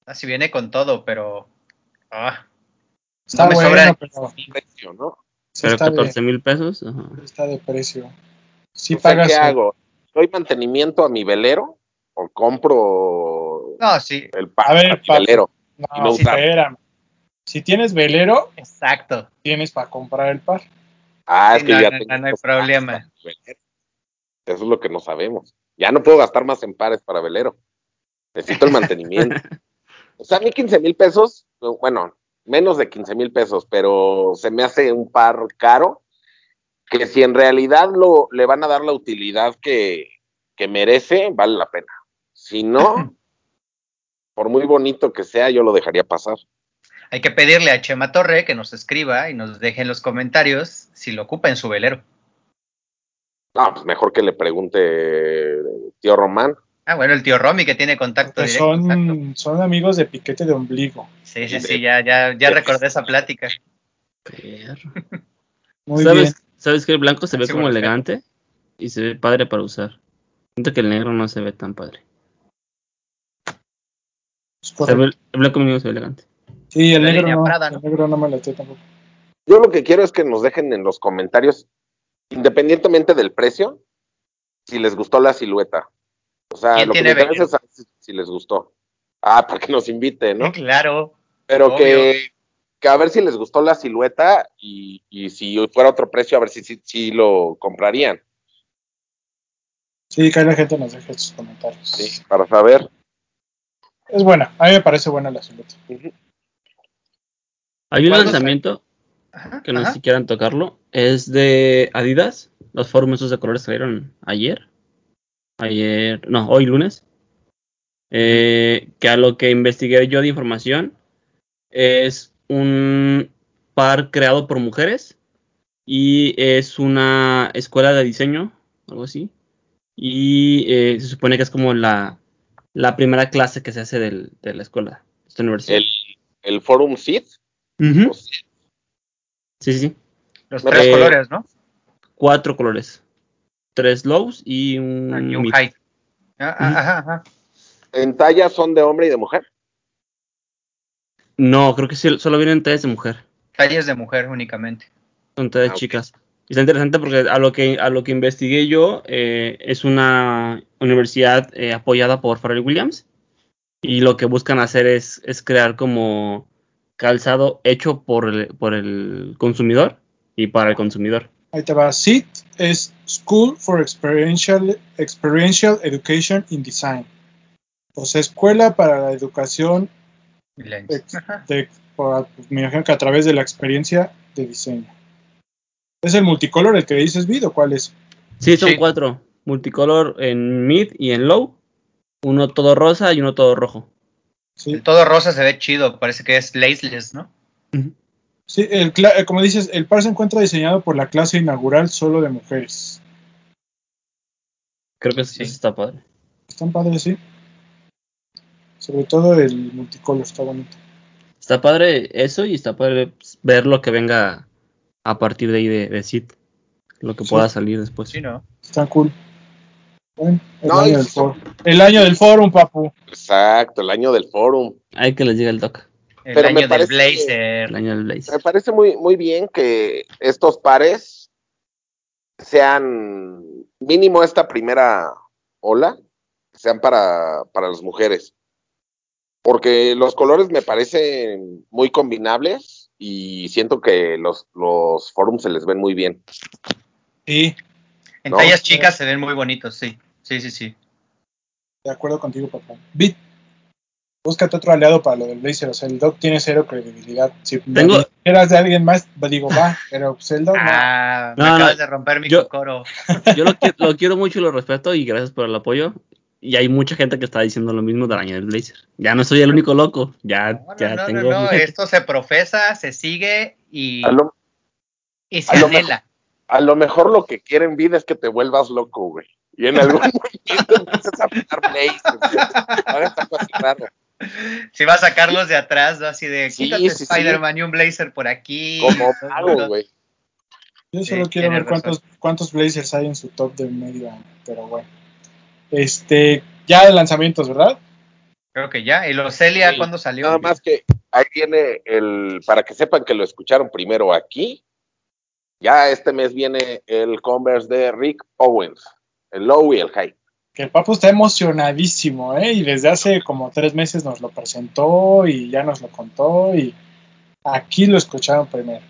Así viene con todo, pero. ah, Está No me bueno, sobra- pero Precio, ¿no? Pero está, 14 de, mil pesos. ajá. está de precio. Sí pagas. ¿Qué el- hago? ¿Doy mantenimiento a mi velero o compro No, sí, el A ver, papi. velero? No, y no sí, espérame. Si tienes velero, exacto. tienes para comprar el par. Ah, es Sí, que no, ya no, tengo no hay problema. Eso es lo que no sabemos. Ya no puedo gastar más en pares para velero. Necesito el mantenimiento. [laughs] o sea, a mí 15 mil pesos, bueno, menos de 15 mil pesos, pero se me hace un par caro que si en realidad lo, le van a dar la utilidad que, que merece, vale la pena. Si no, [laughs] por muy bonito que sea, yo lo dejaría pasar. Hay que pedirle a Chema Torre que nos escriba y nos deje en los comentarios si lo ocupa en su velero. No, pues mejor que le pregunte tío Román. Ah, bueno, el tío Romy que tiene contacto Porque directo. son, son amigos de piquete de ombligo. Sí, sí, sí, ya, ya, ya recordé esa plática. Perro. Muy ¿Sabes, bien. ¿Sabes que el blanco se ve Sí, como elegante? Y se ve padre para usar. Siento que el negro no se ve tan padre. Es Se correcto. ve- el blanco mínimo se ve elegante. Sí, el negro no. Prada, ¿no? El negro no me late tampoco. Yo lo que quiero es que nos dejen en los comentarios, independientemente del precio, si les gustó la silueta. O sea, ¿Quién lo que me interesa es saber si, si les gustó. Ah, [laughs] para que nos inviten, ¿no? Claro. Pero que, que a ver si les gustó la silueta y, y si fuera otro precio, a ver si, si, si lo comprarían. Sí, que la gente nos deje sus comentarios. ¿sí? Para saber. Es buena. A mí me parece buena la silueta. Hay un ¿Cuándo lanzamiento Ajá, que no sé si quieran tocarlo. Es de Adidas. Los foros esos de colores salieron ayer. Ayer, no, hoy lunes. Eh, que a lo que investigué yo de información es un par creado por mujeres y es una escuela de diseño, algo así. Y eh, se supone que es como la, la primera clase que se hace del- de la escuela, de esta universidad. El, el Forum Seed, Pues, Sí, sí, sí. Los Eh, tres colores, ¿no? Cuatro colores. Tres lows y un, Ah, y un mid. high. Ah, ah. Ajá, ajá. en talla son de hombre y de mujer. No, creo que sí, solo vienen tallas de mujer. Talles de mujer únicamente. Son tallas Ah, chicas. Y está interesante porque a lo que, a lo que investigué yo, eh, es una universidad eh, apoyada por Pharrell Williams. Y lo que buscan hacer es, es crear como calzado hecho por el, por el consumidor y para el consumidor. Ahí te va. SIT es School for Experiential, Experiential Education in Design. O sea, escuela para la educación, de, por- me imagino que a través de la experiencia de diseño. ¿Es el multicolor el que dices, Vid, o cuál es? Sí, son Sí. cuatro. Multicolor en mid y en low. Uno todo rosa y uno todo rojo. Sí, El todo rosa se ve chido, parece que es laceless, ¿no? sí el, eh, como dices, el par se encuentra diseñado por la clase inaugural solo de mujeres. Creo que Sí. eso está padre. Están padres, sí. Sobre todo el multicolor está bonito. Está padre eso y está padre ver lo que venga a partir de ahí de, de Sid. Lo que Sí. pueda salir después. Sí, ¿no? Están cool. El, No, año y- del foro. el año del forum, papu. Exacto, el año del Forum. Hay que les llegue el doc. El Pero me año del que- blazer. El año del Blaze. Me parece muy, muy bien que estos pares sean mínimo esta primera ola, sean para, para las mujeres. Porque los colores me parecen muy combinables y siento que los, los forums se les ven muy bien. Sí, En ¿no? tallas chicas se ven muy bonitos, sí. Sí, sí, sí. de acuerdo contigo, papá. Bit. búscate otro aliado para lo del Blazer. O sea, el Doc tiene cero credibilidad. Si Tengo- eras de alguien más, digo, va, pero pues el Doc no. Ah, me No, no, acabas de romper mi yo- coro. Yo lo, qui- lo quiero mucho y lo respeto y gracias por el apoyo. Y hay mucha gente que está diciendo lo mismo del año del Blazer. Ya no soy el único loco. Ya, No, no, ya no, no, tengo. no, esto se profesa, se sigue y, A lo, y a se lo anhela. a lo mejor lo que quieren vida es que te vuelvas loco, güey. Y en [laughs] algún momento empiezas a así raro. Si va a sacarlos de atrás, ¿no? así de Sí, quítate sí, sí. Spider-Man y un blazer por aquí. Como [laughs] güey. Yo solo Sí, quiero ver cuántos, cuántos Blazers hay en su top de media, pero bueno. Este, ya de lanzamientos, ¿verdad? Creo que ya. ¿Y los Celia Sí. cuándo salió? Nada más que ahí viene el, para que sepan que lo escucharon primero aquí, ya este mes viene el Converse de Rick Owens, el low y el high. Que el Papu está emocionadísimo, ¿eh? Y desde hace como tres meses nos lo presentó y ya nos lo contó y aquí lo escucharon primero.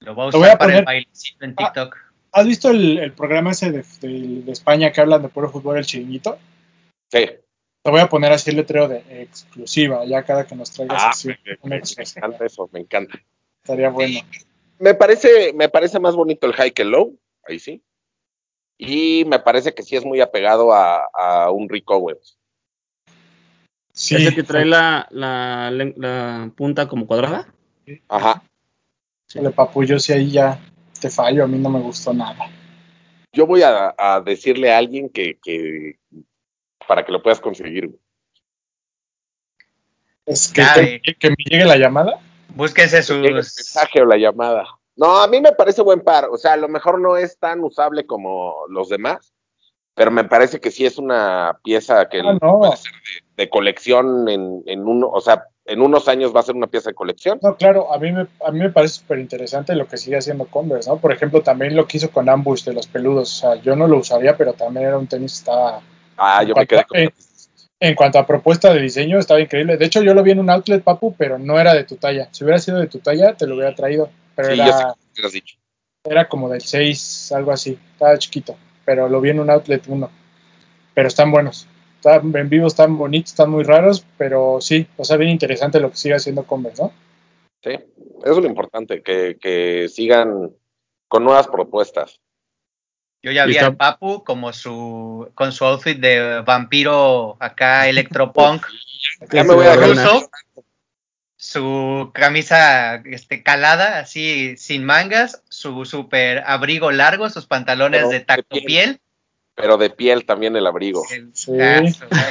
Lo voy a usar voy a para poner- el bailecito en Ah. TikTok. ¿Has visto el, el programa ese de, de- de España que hablan de puro fútbol, el chiringuito? Sí. Te voy a poner así el letrero de exclusiva, ya cada que nos traigas Ah, así me, un me encanta eso, me encanta. Estaría bueno. Me parece, me parece más bonito el high que el low, ahí sí. Y me parece que sí es muy apegado a, a un Rick Owens. Sí, ¿Es el que trae la, la, punta como cuadrada? Ajá. Híjole, Papu, yo sí ahí ya te fallo, a mí no me gustó nada. Yo voy a, a decirle a alguien que, que para que lo puedas conseguir. güey. Es que, eh. que me llegue la llamada. El sus. mensaje o la llamada. No, a mí me parece buen par. O sea, a lo mejor no es tan usable como los demás, pero me parece que sí es una pieza que Ah, no. puede ser de, de colección en, en uno, o sea, en unos años va a ser una pieza de colección. No, claro, a mí me, a mí me parece súper interesante lo que sigue haciendo Converse, ¿no? Por ejemplo, también lo que hizo con Ambush de los peludos. O sea, yo no lo usaría, pero también era un tenis que estaba. Ah, yo me quedé con Eh, En cuanto a propuesta de diseño, estaba increíble. De hecho, yo lo vi en un outlet, Papu, pero no era de tu talla. Si hubiera sido de tu talla, te lo hubiera traído. Pero Sí, sé era, qué me has dicho. era como del 6, algo así. Estaba chiquito. Pero lo vi en un outlet uno. Pero están buenos. Están en vivo, están bonitos, están muy raros, pero sí, o sea, bien interesante lo que sigue haciendo Converse, ¿no? Sí, eso es lo importante, que, que sigan con nuevas propuestas. Yo ya vi al Papu como su con su outfit de vampiro acá electropunk [laughs] Ya me voy a Corona. ruso, su camisa este calada así sin mangas, su super abrigo largo, sus pantalones Pero de de tacto piel. piel, pero de piel también el abrigo. el- Sí.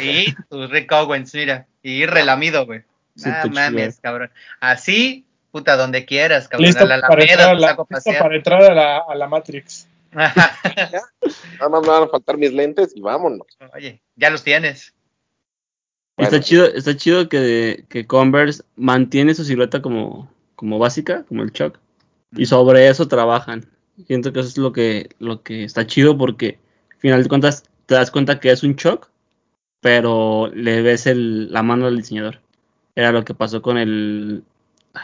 y tus Rick Owens, mira, y relamido, güey. Sí, Ah, mames, cabrón. Así, puta, donde quieras, cabrón. Listo, a la para entrar, Alameda, la, saco listo pasear. para entrar a la, a la Matrix. [laughs] Nada más me van a faltar mis lentes y vámonos. Oye, ya los tienes. Bueno. Está chido, está chido que, que Converse mantiene su silueta como, como básica, como el Chuck, y sobre eso trabajan. Siento que eso es lo que, lo que está chido porque al final de cuentas te das cuenta que es un Chuck, pero le ves el, la mano del diseñador. Era lo que pasó con el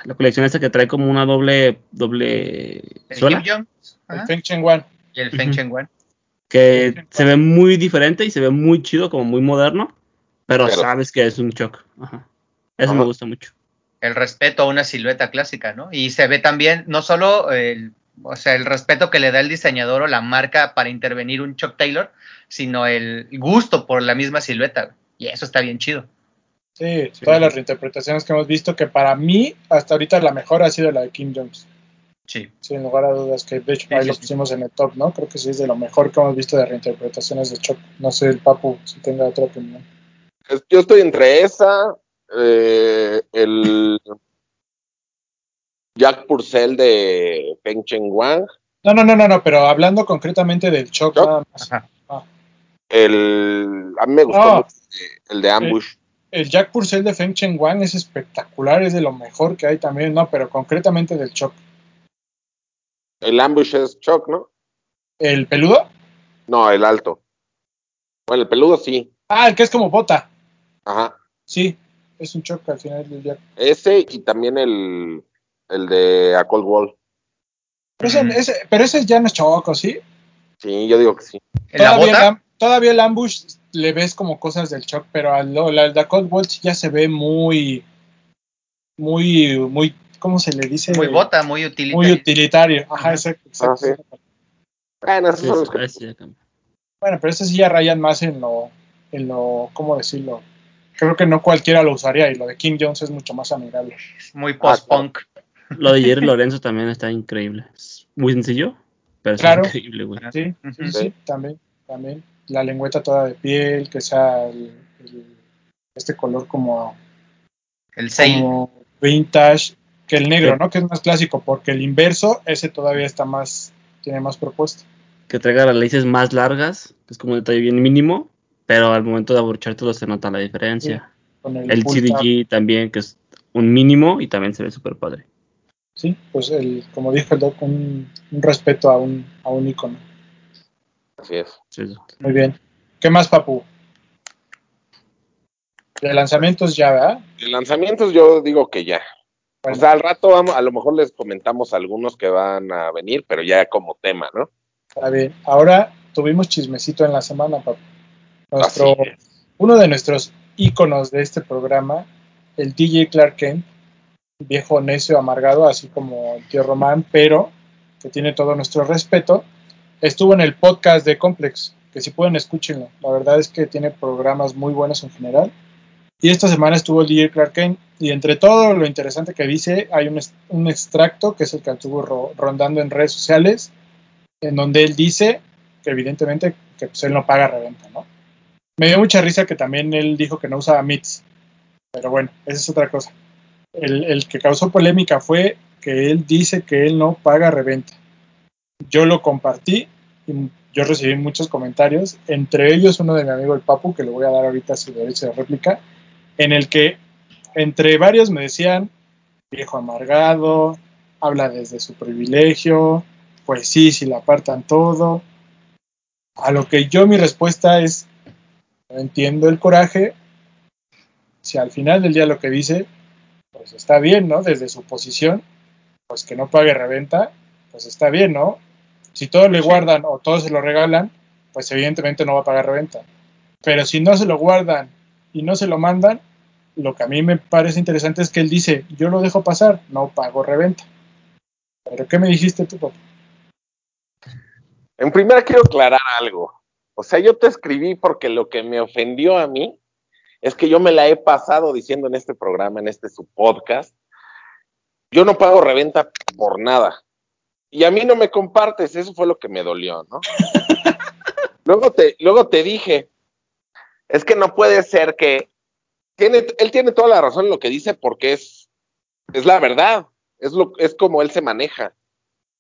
la colección esta que trae como una doble doble El suela, El Feng Chen Wan. y el Feng. Chen Wan. que se ve muy diferente y se ve muy chido, como muy moderno, pero, Pero- sabes que es un Chuck. Ajá. Eso Ajá. me gusta mucho. el respeto a una silueta clásica, ¿no? Y se ve también, no solo el, o sea, el respeto que le da el diseñador o la marca para intervenir un Chuck Taylor, sino el gusto por la misma silueta. Y eso está bien chido. Sí, Sí. todas las reinterpretaciones que hemos visto, que para mí, hasta ahorita la mejor ha sido la de Kim Jones. Sí. Sin lugar a dudas, que de hecho Sí, ahí sí, lo sí. pusimos en el top, ¿no? Creo que sí es de lo mejor que hemos visto de reinterpretaciones de Chuck. No sé el Papu si tenga otra opinión. Yo estoy entre esa, eh, el Jack Purcell de Feng Chen Wang, No, no, no, no, no, pero hablando concretamente del Chuck, Chuck. nada más. Ajá. el, a mí me gustó Ah. mucho el- de Ambush. El Jack Purcell de Feng Chen Wan es espectacular, es de lo mejor que hay también, no, pero concretamente del Chuck. El Ambush es Chuck, ¿no? ¿El peludo? No, el alto. Bueno, el peludo sí. Ah, el que es como bota. Ajá. Sí, es un Chuck al final del Jack. Ese y también el, el de A Cold Wall. Pero ese, ese- pero ese ya no es choco, ¿sí? Sí, yo digo que sí. ¿En la Todavía, el, todavía el ambush le ves como cosas del shock, pero al, al Dakota Waltz ya se ve muy, muy, muy, ¿cómo se le dice? Muy bota, muy utilitario. Muy utilitario, ajá, exacto. Ah, exacto. sí. Bueno, esos Sí, son los sí, que- sí, ya cambió. Bueno, pero estos sí ya rayan más en lo, en lo, ¿cómo decirlo? Creo que no cualquiera lo usaría y lo de Kim Jones es mucho más amigable. Muy post-punk. Lo de Jerry Lorenzo también está increíble. Es muy sencillo, pero está Claro. increíble, güey. Sí, sí, también, también. La lengüeta toda de piel, que sea el- el- este color como, El como vintage, que el negro, Sí. ¿no? Que es más clásico, porque el inverso, ese todavía está más, tiene más propuesta. Que traiga las raíces más largas, que es como un detalle bien mínimo, pero al momento de abrochártelo se nota la diferencia. Con el, El. CDG también, que es un mínimo y también se ve súper padre. Sí, pues el, como dijo el doc, un, un respeto a un, a un icono. Así es. Sí, sí. Muy bien. ¿Qué más, Papu? De lanzamientos ya, ¿verdad? De lanzamientos yo digo que ya. Bueno. O sea, al rato vamos, a lo mejor les comentamos algunos que van a venir, pero ya como tema, ¿no? Está bien. Ahora tuvimos chismecito en la semana, Papu. Nuestro, uno de nuestros íconos de este programa, el DJ Clark Kent, viejo necio amargado, así como el tío Román, pero que tiene todo nuestro respeto, estuvo en el podcast de Complex, que si pueden escúchenlo. La verdad es que tiene programas muy buenos en general. Y esta semana estuvo el DJ Clark Kent, y entre todo lo interesante que dice, hay un, un extracto que es el que estuvo ro- rondando en redes sociales, en donde él dice que evidentemente que pues, él no paga reventa, ¿no? Me dio mucha risa que también él dijo que no usaba MITS, pero bueno, esa es otra cosa. El, que causó polémica fue que él dice que él no paga reventa. Yo lo compartí y yo recibí muchos comentarios, entre ellos uno de mi amigo el Papu, que le voy a dar ahorita su derecho de réplica, en el que entre varios me decían, viejo amargado, habla desde su privilegio, pues sí, si le apartan todo. A lo que yo mi respuesta es, entiendo el coraje, si al final del día lo que dice, pues está bien, ¿no? Desde su posición, pues que no pague reventa, pues está bien, ¿no? Si todo le guardan o todo se lo regalan, pues evidentemente no va a pagar reventa. Pero si no se lo guardan y no se lo mandan, lo que a mí me parece interesante es que él dice, yo lo dejo pasar, no pago reventa. ¿Pero qué me dijiste tú, papá? En primera quiero aclarar algo. O sea, yo te escribí porque lo que me ofendió a mí es que yo me la he pasado diciendo en este programa, en este su podcast, yo no pago reventa por nada. Y a mí no me compartes, eso fue lo que me dolió, ¿no? [laughs] luego, te, luego te dije, es que no puede ser que tiene, él tiene toda la razón en lo que dice porque es, es la verdad, es, lo, es como él se maneja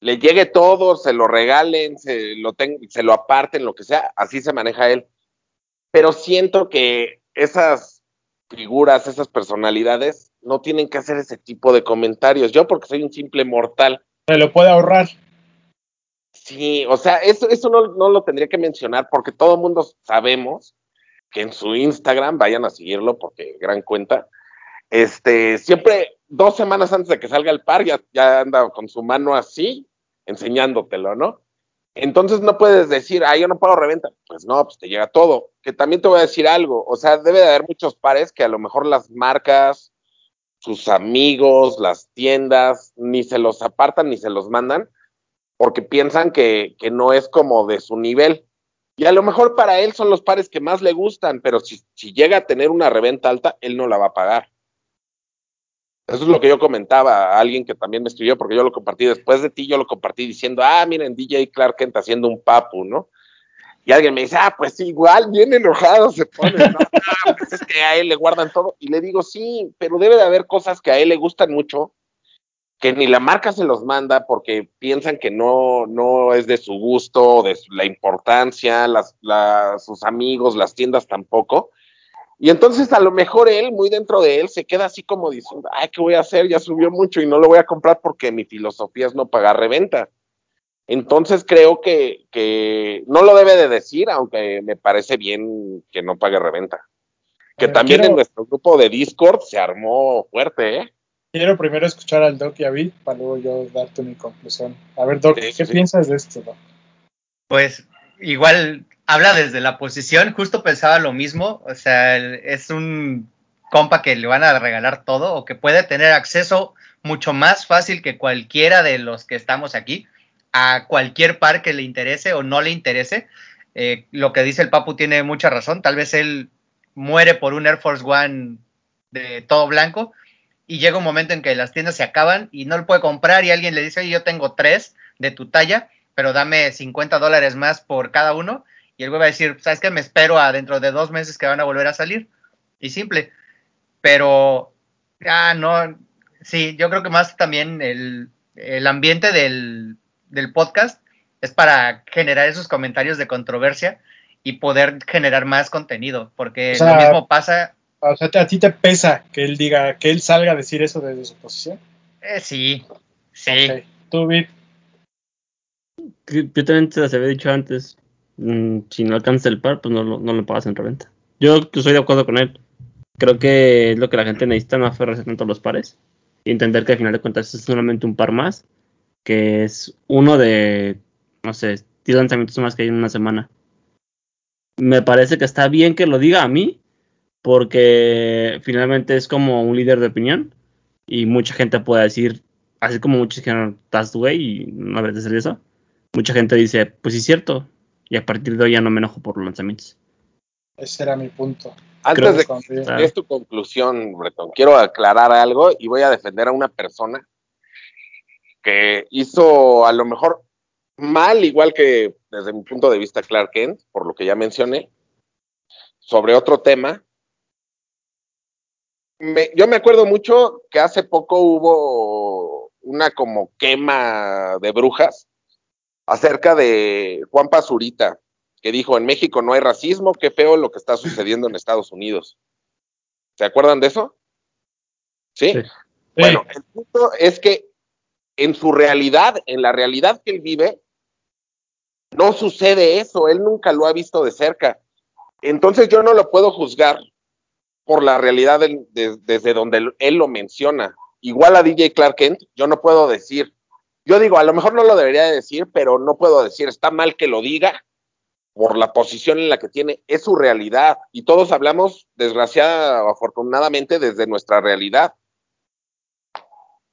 le llegue todo, se lo regalen, se lo, se lo aparten, lo que sea, así se maneja él. Pero siento que esas figuras, esas personalidades, no tienen que hacer ese tipo de comentarios. Yo, porque soy un simple mortal. Se lo puede ahorrar. Sí, o sea, eso, eso no, no lo tendría que mencionar porque todo el mundo sabemos que en su Instagram, vayan a seguirlo porque gran cuenta, este, siempre dos semanas antes de que salga el par ya, ya anda con su mano así, enseñándotelo, ¿no? Entonces no puedes decir, ah, yo no pago reventa. Pues no, pues te llega todo. Que también te voy a decir algo, o sea, debe de haber muchos pares que a lo mejor las marcas, sus amigos, las tiendas, ni se los apartan ni se los mandan porque piensan que, que no es como de su nivel. Y a lo mejor para él son los pares que más le gustan, pero si, si llega a tener una reventa alta, él no la va a pagar. Eso es lo que yo comentaba a alguien que también me escribió, porque yo lo compartí después de ti, yo lo compartí diciendo, ah, miren, DJ Clark Kent haciendo un papu, ¿no? Y alguien me dice, ah, pues igual, bien enojado se pone, ¿no? [laughs] ah, pues es que a él le guardan todo. Y le digo, sí, pero debe de haber cosas que a él le gustan mucho, que ni la marca se los manda porque piensan que no, no es de su gusto, de su, la importancia, las, la, sus amigos, las tiendas tampoco. Y entonces a lo mejor él, muy dentro de él, se queda así como diciendo, ay, ¿qué voy a hacer? Ya subió mucho y no lo voy a comprar porque mi filosofía es no pagar reventa. Entonces creo que, que no lo debe de decir, aunque me parece bien que no pague reventa. Que también quiero- en nuestro grupo de Discord se armó fuerte, ¿eh? Quiero primero escuchar al Doc y a Vid para luego yo darte mi conclusión. A ver, Doc, Sí, ¿qué sí. piensas de esto, Doc? Pues igual habla desde la posición, justo pensaba lo mismo, o sea, es un compa que le van a regalar todo o que puede tener acceso mucho más fácil que cualquiera de los que estamos aquí a cualquier par que le interese o no le interese. Eh, lo que dice el Papu tiene mucha razón, tal vez él muere por un Air Force One de todo blanco y llega un momento en que las tiendas se acaban y no lo puede comprar y alguien le dice, yo tengo tres de tu talla, pero dame 50 dólares más por cada uno. Y el güey va a decir, ¿sabes qué? Me espero a dentro de dos meses que van a volver a salir. Y simple. Pero, ah, no, sí, yo creo que más también el, el ambiente del, del podcast es para generar esos comentarios de controversia y poder generar más contenido, porque O sea, lo mismo pasa, O sea, ¿a ti te pesa que él diga, que él salga a decir eso desde su posición? eh, sí, sí, Ok. Tú, Que Yo también te las había dicho antes. mm, si no alcanza el par, pues no lo, no lo pagas en reventa. Yo estoy de acuerdo con él. Creo que es lo que la gente necesita, no aferrarse tanto a los pares. Y entender que al final de cuentas es solamente un par más. Que es uno de, no sé, 10 lanzamientos más que hay en una semana. Me parece que está bien que lo diga a mí. Porque finalmente es como un líder de opinión. Y mucha gente puede decir, así como muchos dijeron, estás güey y no habrá de hacer eso mucha gente dice, pues sí es cierto, y a partir de hoy ya no me enojo por los lanzamientos. ese era mi punto. Antes de. Ah. que es tu conclusión, Bretón, quiero aclarar algo y voy a defender a una persona que hizo a lo mejor mal, igual que desde mi punto de vista Clark Kent, por lo que ya mencioné, sobre otro tema. Me- yo me acuerdo mucho que hace poco hubo una como quema de brujas acerca de Juan Pazurita, que dijo, en México no hay racismo, qué feo lo que está sucediendo en Estados Unidos. ¿Se acuerdan de eso? Sí. Sí. Bueno, el punto es que en su realidad, en la realidad que él vive, no sucede eso, él nunca lo ha visto de cerca. Entonces yo no lo puedo juzgar por la realidad del- de- desde donde él, él lo menciona. Igual a DJ Clark Kent, yo no puedo decir, yo digo, a lo mejor no lo debería de decir, pero no puedo decir, está mal que lo diga por la posición en la que tiene, es su realidad. Y todos hablamos, desgraciada o afortunadamente, desde nuestra realidad.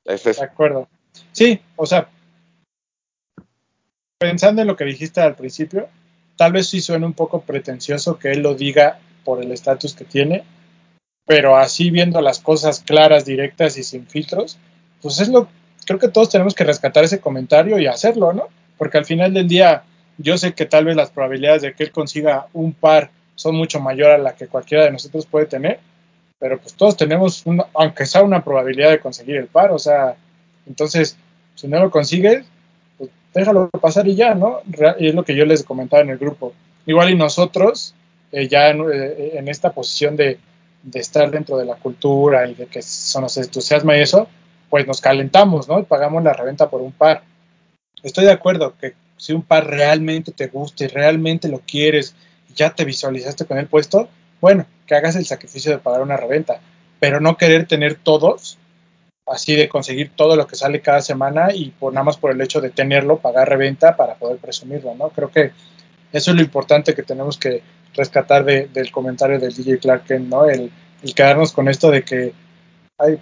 De acuerdo. Sí, o sea, pensando en lo que dijiste al principio, tal vez sí suene un poco pretencioso que él lo diga por el estatus que tiene, pero así viendo las cosas claras, directas y sin filtros, pues es lo, creo que todos tenemos que rescatar ese comentario y hacerlo, ¿no? Porque al final del día, yo sé que tal vez las probabilidades de que él consiga un par son mucho mayor a la que cualquiera de nosotros puede tener, pero pues todos tenemos, una, aunque sea una probabilidad de conseguir el par, o sea, entonces, si no lo consigues, pues déjalo pasar y ya, ¿no? Y es lo que yo les comentaba en el grupo. Igual y nosotros, eh, ya en, eh, en esta posición de, de estar dentro de la cultura y de que eso nos entusiasma y eso, pues nos calentamos, ¿no? Y pagamos la reventa por un par. Estoy de acuerdo que si un par realmente te gusta y realmente lo quieres y ya te visualizaste con el puesto, bueno, que hagas el sacrificio de pagar una reventa, pero no querer tener todos así de conseguir todo lo que sale cada semana y por nada más por el hecho de tenerlo, pagar reventa para poder presumirlo, ¿no? Creo que eso es lo importante que tenemos que rescatar de, del comentario del DJ Clark ¿no? El, el quedarnos con esto de que hay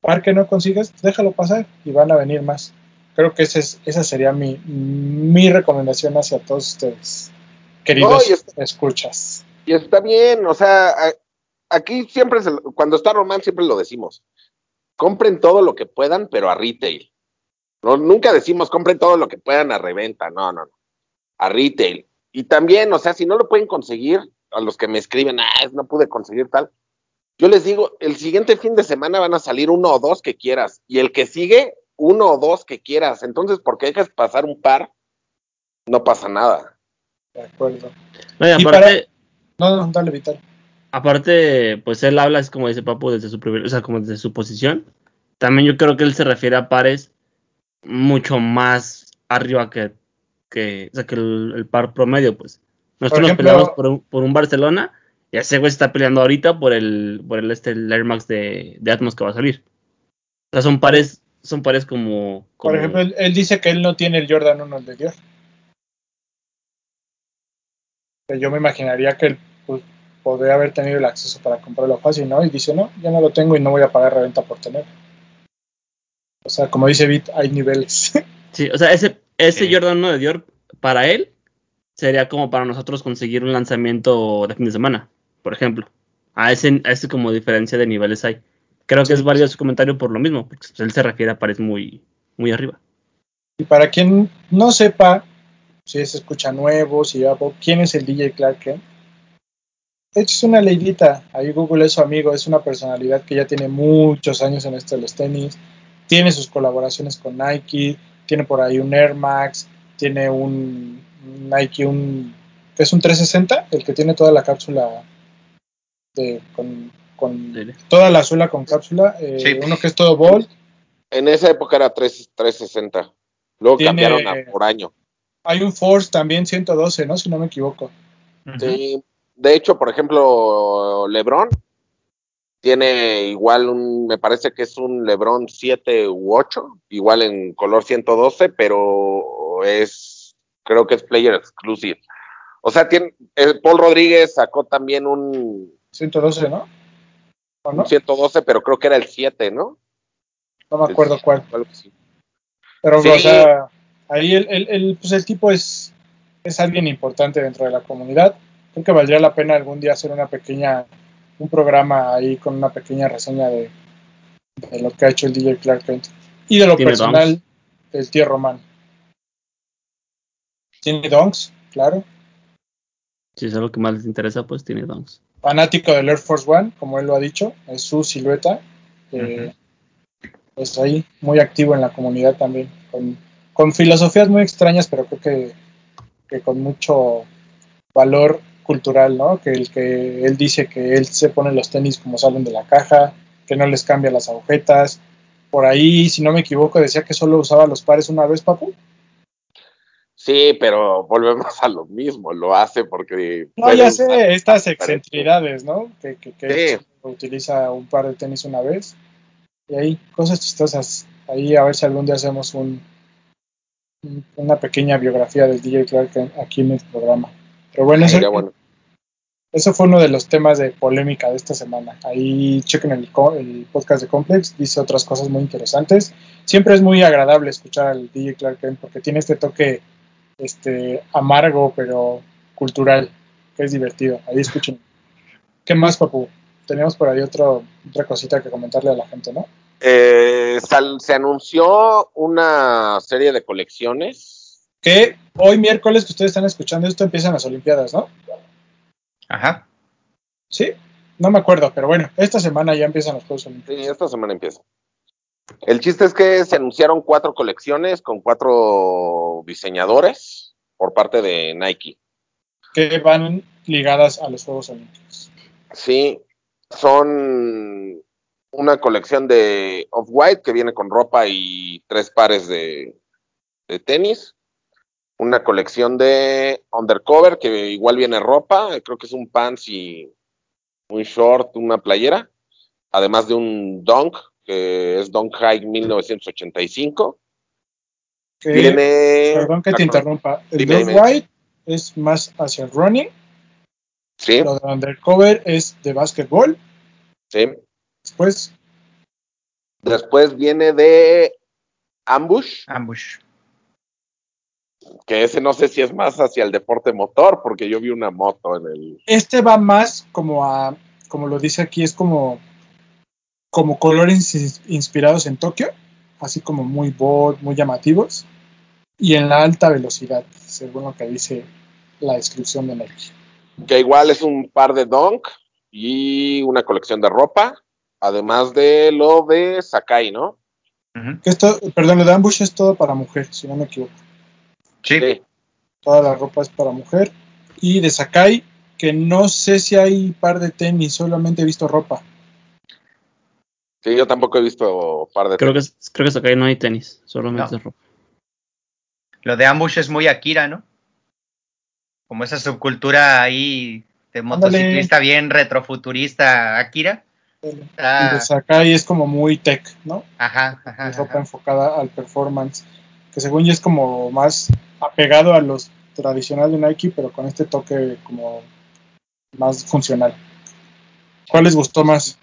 par que no consigues, déjalo pasar y van a venir más. Creo que ese es, esa sería mi, mi recomendación hacia todos ustedes, queridos No, escuchas. Y está bien, o sea, aquí siempre, se cuando está Román, siempre lo decimos. Compren todo lo que puedan, pero a retail. No, nunca decimos compren todo lo que puedan a reventa, no, no, no. A retail. Y también, o sea, si no lo pueden conseguir, a los que me escriben, ah, no pude conseguir tal. Yo les digo, el siguiente fin de semana van a salir uno o dos que quieras. Y el que sigue, uno o dos que quieras. Entonces, porque dejas pasar un par, no pasa nada. De acuerdo. No, y aparte, No, no, dale, Vital. aparte, pues él habla, es como dice Papu, desde su privilegio, o sea, como desde su posición. También yo creo que él se refiere a pares mucho más arriba que, que, o sea, que el, el par promedio, pues. Nosotros ejemplo- nos peleamos por un, por un Barcelona y ese güey se está peleando ahorita por el, por el, este, el Air Max de, de Atmos que va a salir. O sea, son pares, son pares como, como Por ejemplo, él, él dice que él no tiene el Jordan 1 el de Dior. yo me imaginaría que él pues, podría haber tenido el acceso para comprarlo fácil, ¿no? Y dice, no, ya no lo tengo y no voy a pagar reventa por tenerlo. O sea, como dice Bit, hay niveles. [laughs] Sí, o sea, ese, ese Sí. Jordan 1 de Dior, para él, sería como para nosotros conseguir un lanzamiento de fin de semana, por ejemplo. A ese, a ese como diferencia de niveles hay. Creo que es válido su comentario por lo mismo, porque pues, él se refiere a pares muy, muy arriba. y para quien no sepa, si se escucha nuevo, si ya, quién es el DJ Clark Kent, es una leidita, ahí Google es su amigo, es una personalidad que ya tiene muchos años en esto de los tenis, tiene sus colaboraciones con Nike, tiene por ahí un Air Max, tiene un Nike, un es un 360, el que tiene toda la cápsula de, con, con Sí. toda la suela con cápsula, eh, Sí. uno que es todo Bolt, En esa época era 3, 360. Luego Tiene- cambiaron a por año. hay un Force también 112, ¿no? Si no me equivoco. Sí, de hecho, por ejemplo, LeBron tiene igual un, me parece que es un LeBron 7 u 8, igual en color 112, pero es, creo que es player exclusive. O sea, tiene, el Paul Rodríguez sacó también un, 112, ¿no? ¿O no? un 112, pero creo que era el 7, ¿no? No me acuerdo cuál. Así. Pero, Sí. o sea, ahí el, el, el, pues el tipo es, es alguien importante dentro de la comunidad. Creo que valdría la pena algún día hacer una pequeña, un programa ahí con una pequeña reseña de, de lo que ha hecho el DJ Clark Kent. Y de lo personal donks. del tío Román. Tiene donks, claro. Si es algo que más les interesa, pues tiene donks. Fanático del Air Force One, como él lo ha dicho, es su silueta. Eh, Pues ahí, muy activo en la comunidad también. Con, con filosofías muy extrañas, pero creo que, que con mucho valor cultural, ¿no? Que el que él dice que él se pone los tenis como salen de la caja, que no les cambia las agujetas. Por ahí, si no me equivoco, decía que solo usaba los pares una vez, papu. Sí, pero volvemos a lo mismo, lo hace porque... No, ya sé, estas excentridades, ¿no? Que, que, que Sí. utiliza un par de tenis una vez. Y ahí, cosas chistosas. Ahí a ver si algún día hacemos un, un- una pequeña biografía del DJ Clark aquí en el programa. Pero bueno, eso, Sería bueno. eso fue uno de los temas de polémica de esta semana. Ahí chequen el, el podcast de Complex, dice otras cosas muy interesantes. Siempre es muy agradable escuchar al DJ Clark Kent porque tiene este toque este amargo pero cultural, que es divertido. Ahí escuchen. ¿Qué más, papu? Tenemos por ahí otro, otra cosita que comentarle a la gente, ¿no? Eh, sal- se anunció una serie de colecciones. Que hoy miércoles que ustedes están escuchando esto empiezan las Olimpiadas, ¿no? Ajá. Sí, no me acuerdo, pero bueno, esta semana ya empiezan los Juegos Olímpicos. Sí, esta semana empieza. El chiste es que se anunciaron cuatro colecciones con cuatro diseñadores por parte de Nike. que van ligadas a los Juegos Olímpicos. Sí, son una colección de Off-White que viene con ropa y tres pares de, de tenis. Una colección de Undercover que igual viene ropa, creo que es un pants y un short, una playera. Además de un Dunk, que es Dunk High 1985. Que, Viene. perdón que te interrumpa. El dime. White es más hacia el running, Sí, lo de Undercover es de básquetbol. sí. Después, Después viene de Ambush, Ambush. que ese no sé si es más hacia el deporte motor, porque yo vi una moto en el. este va más como a, como lo dice aquí, es como, como colores ins- inspirados en Tokio, así como muy bold, muy llamativos, y en la alta velocidad, según lo que dice la descripción de Nike. que igual es un par de Dunk y una colección de ropa, además de lo de Sakai, ¿no? Esto, perdón, lo de Ambush es todo para mujer, si no me equivoco. Sí. Sí. Toda la ropa es para mujer. Y de Sakai, que no sé si hay par de tenis, solamente he visto ropa. Sí, yo tampoco he visto par de Creo que, es- creo que hasta acá no hay tenis, solamente No. ropa. Lo de Ambush es muy Akira, ¿no? Como esa subcultura ahí de motociclista bien retrofuturista Akira. Ah, el de Sakai es como muy tech, ¿no? ajá, ajá, Es ropa ajá. enfocada al performance, que según yo es como más apegado a los tradicional de Nike, pero con este toque como más funcional. ¿Cuál les gustó más?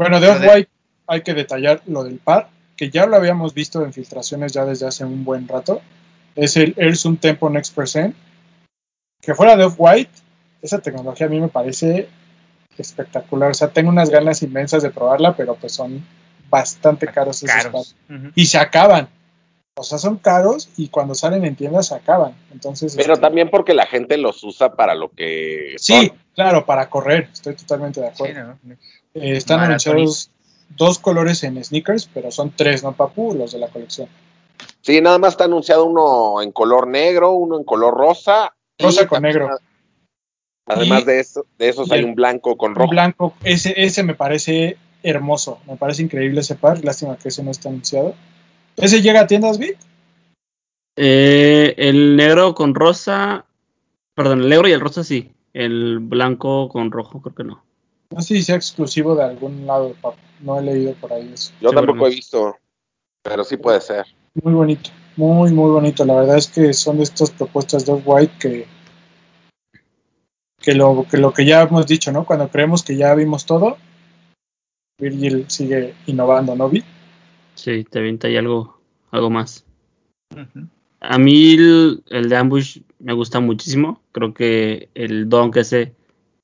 Bueno, de Off-White hay que detallar lo del par, que ya lo habíamos visto en filtraciones ya desde hace un buen rato. Es el Zoom Tempo Next Percent. Que fuera de Off-White, esa tecnología a mí me parece espectacular. O sea, tengo unas ganas inmensas de probarla, pero pues son bastante caros esos. Ujú. Y se acaban. O sea, son caros y cuando salen en tiendas se acaban. Entonces, Pero este, también porque la gente los usa para lo que Sí, son. claro, para correr, estoy totalmente de Sí, acuerdo. ¿no? Eh, están anunciados dos colores en sneakers, pero son tres, ¿no, Papu? Los de la colección. Sí, nada más está anunciado uno en color negro, uno en color rosa. Rosa con negro. Además Y- de, eso, de esos hay un blanco con Un rojo. blanco, ese, ese me parece hermoso, me parece increíble ese par, lástima que ese no está anunciado. ¿Ese llega a tiendas, Vic? Eh, el negro con rosa, perdón, el negro y el rosa sí. El blanco con rojo, creo que no. No sé si sea exclusivo de algún lado. No he leído por ahí eso. Yo tampoco he visto, pero sí puede ser. Muy bonito, muy, muy bonito. La verdad es que son de estas propuestas de White que, que, lo, que lo que ya hemos dicho, ¿no? Cuando creemos que ya vimos todo, Virgil sigue innovando, ¿no, Vi? Sí, te avienta ahí algo, algo más. A mí el, el de Ambush me gusta muchísimo. Creo que el don que ese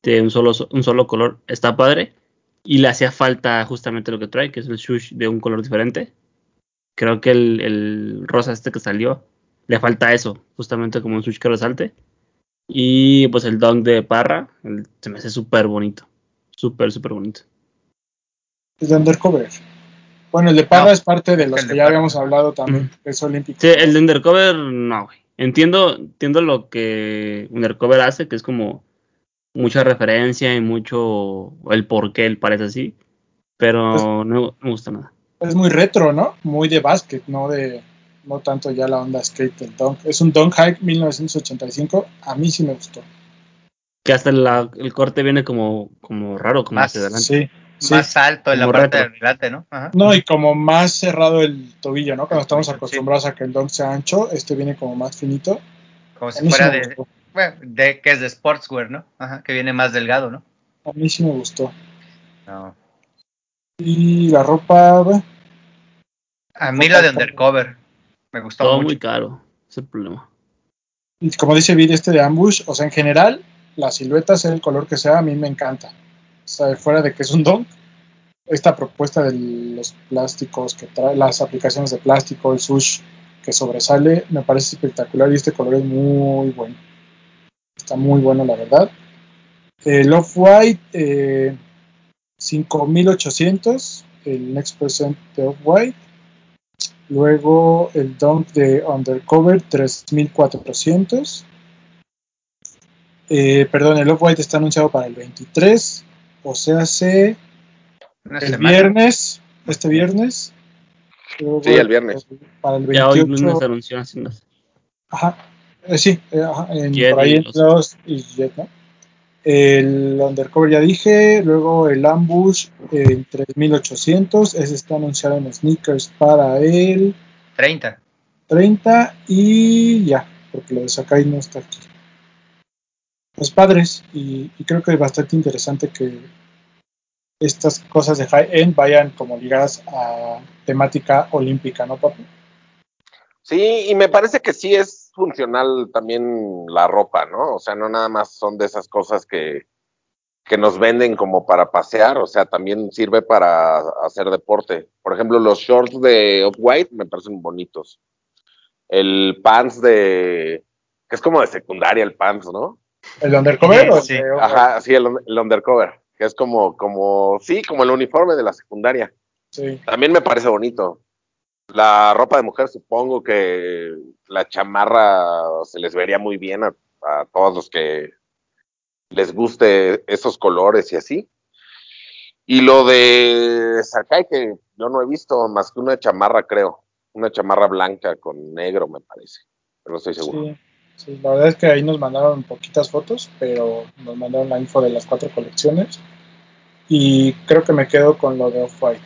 de un solo, un solo color está padre. Y le hacía falta justamente lo que trae, que es el shush de un color diferente. Creo que el, el rosa este que salió, le falta eso, justamente como un shush que resalte. Y pues el don de Parra, el- se me hace súper bonito. Súper, súper bonito. De Undercover. Bueno, el de Parra No, es parte de los el que de ya Parra. habíamos hablado también, que es olímpico. Sí, el de Undercover, no, güey. Entiendo, entiendo lo que Undercover hace, que es como mucha referencia y mucho el por qué él parece así, pero Pues- no, no me gusta nada. Es muy retro, ¿no? Muy de básquet, no de no tanto ya la onda skate del dunk. Es un dunk hike 1985, a mí sí me gustó. Que hasta la- el corte viene como, como raro, como Más- hacia adelante. Sí, sí. Más alto en la parte retro. del delante, ¿no? Ajá. No, y como más cerrado el tobillo, ¿no? Cuando estamos Sí. acostumbrados a que el dunk sea ancho, este viene como más finito. Como si fuera de, bueno, de que es de sportswear, ¿no? Ajá, que viene más delgado, ¿no? A mí sí me gustó. No. Y la ropa, bueno, A mí la de undercover me gustó Todo mucho. muy caro, es el problema. y como dice Vid, este de ambush, o sea, en general, la silueta, sea el color que sea, a mí me encanta. Fuera de que es un dunk, esta propuesta de los plásticos que trae, las aplicaciones de plástico, el sush que sobresale, me parece espectacular y este color es muy bueno. Está muy bueno, la verdad. El Off-White, eh, 5800, el Next Percent de Off-White. Luego el Dunk de Undercover, 3400. Eh, perdón, el Off-White está anunciado para el 23. O sea, hace Una el semana. viernes, este viernes. Luego Sí, el viernes. Para el Ya hoy 28. mismo se anunció sé. Ajá, eh, sí, eh, ajá, en, Jet por ahí y en los- los y Jet, ¿no? El Undercover ya dije, luego el Ambush en 3800, ese está anunciado en sneakers para el 30. 30 y ya, porque lo de Sakai no está aquí. Pues padres, y, creo que es bastante interesante que estas cosas de high end vayan como ligadas a temática olímpica, ¿no, papi? Sí, y me parece que sí es funcional también la ropa, ¿no? O sea, no nada más son de esas cosas que, que nos venden como para pasear, o sea, también sirve para hacer deporte. Por ejemplo, los shorts de Off-White me parecen bonitos. El pants de... que es como de secundaria el pants, ¿no? ¿El Undercover o el Sí, de- Ajá, sí, el, el undercover, que es como, como, sí, como el uniforme de la secundaria. Sí. También me parece bonito. La ropa de mujer, supongo que la chamarra se les vería muy bien a, a todos los que les guste esos colores y así. Y lo de Sakai, que yo no he visto más que una chamarra, creo. Una chamarra blanca con negro, me parece. Pero no estoy seguro. Sí, sí, la verdad es que ahí nos mandaron poquitas fotos, pero nos mandaron la info de las cuatro colecciones. Y creo que me quedo con lo de Off-White.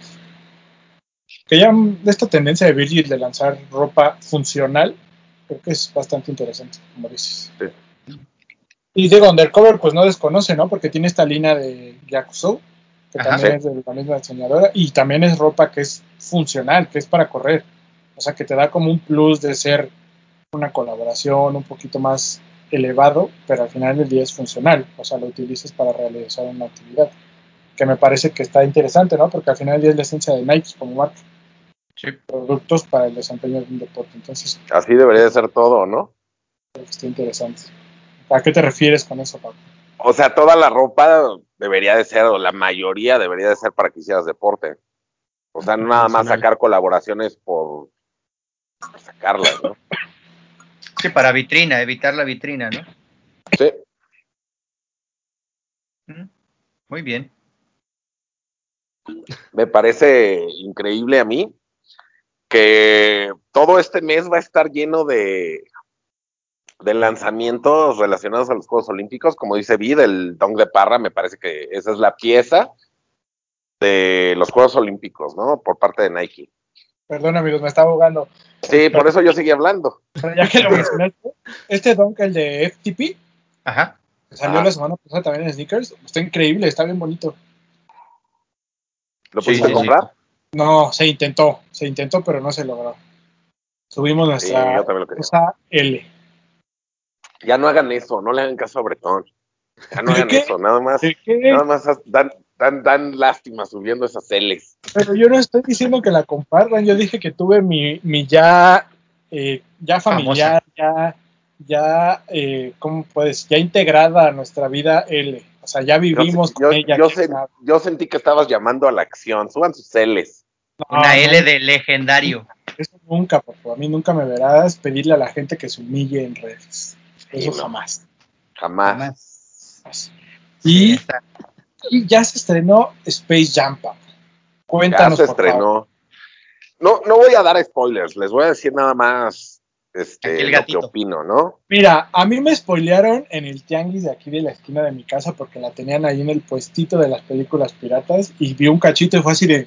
Que ya esta tendencia de Virgil de lanzar ropa funcional, Creo que es bastante interesante, como dices. Sí. Y digo, Undercover, pues no desconoce, ¿no? Porque tiene esta línea de Yakuzo, que Ajá. también Sí. es de la misma diseñadora, y también es ropa que es funcional, que es para correr. O sea, que te da como un plus de ser una colaboración un poquito más elevado, pero al final del día es funcional. O sea, lo utilizas para realizar una actividad. Que me parece que está interesante, ¿no? Porque al final del día es la esencia de Nike como marca. Sí. Productos para el desempeño de un deporte. Entonces, Así debería de ser todo, ¿no? creo que está interesante. ¿A qué te refieres con eso, Pablo? O sea, toda la ropa debería de ser, o la mayoría debería de ser para que hicieras deporte. O sea, no nada más sacar colaboraciones por, por sacarlas, ¿no? Sí, para vitrina, evitar la vitrina, ¿no? Sí. Mm, Muy bien. Me parece increíble a mí que todo este mes va a estar lleno de, de lanzamientos relacionados a los Juegos Olímpicos. Como dice Vid, el Dong de Parra, me parece que esa es la pieza de los Juegos Olímpicos, ¿no? Por parte de Nike. Perdón, amigos, me estaba ahogando. Sí, por eso yo seguí hablando. Pero ya que lo mencionaste, este Dunk, el de FTP, Ajá. que salió Ajá. la semana pasada también en Sneakers, está increíble, está bien bonito. ¿Lo Sí, pudiste sí, sí. comprar? No, se intentó, se intentó, pero no se logró. Subimos Sí, nuestra yo también lo quería. cosa L. Ya no hagan eso, no le hagan caso a Bretón. Ya no ¿De [laughs] hagan qué? eso, nada más, nada más dan, dan, dan lástima subiendo esas L's. Pero yo no estoy diciendo que la compartan, yo dije que tuve mi, mi ya, eh, ya familiar, ya, ya, eh, ¿cómo puedes? Ya integrada a nuestra vida L. O sea, ya vivimos yo- con ella. yo sentí que estabas llamando a la acción. Suban sus L's. No, Una L de legendario. Eso nunca, favor. A mí nunca me verás pedirle a la gente que se humille en redes. Eso Sí, no. jamás. Jamás. Jamás. Y, Sí, y ya se estrenó Space Jam, Pap. Ya Cuéntanos, se por favor. estrenó. No, no voy a dar spoilers, les voy a decir nada más este, lo que opino, ¿no? Mira, a mí me spoilearon en el tianguis de aquí de la esquina de mi casa porque la tenían ahí en el puestito de las películas piratas y vi un cachito y fue así de,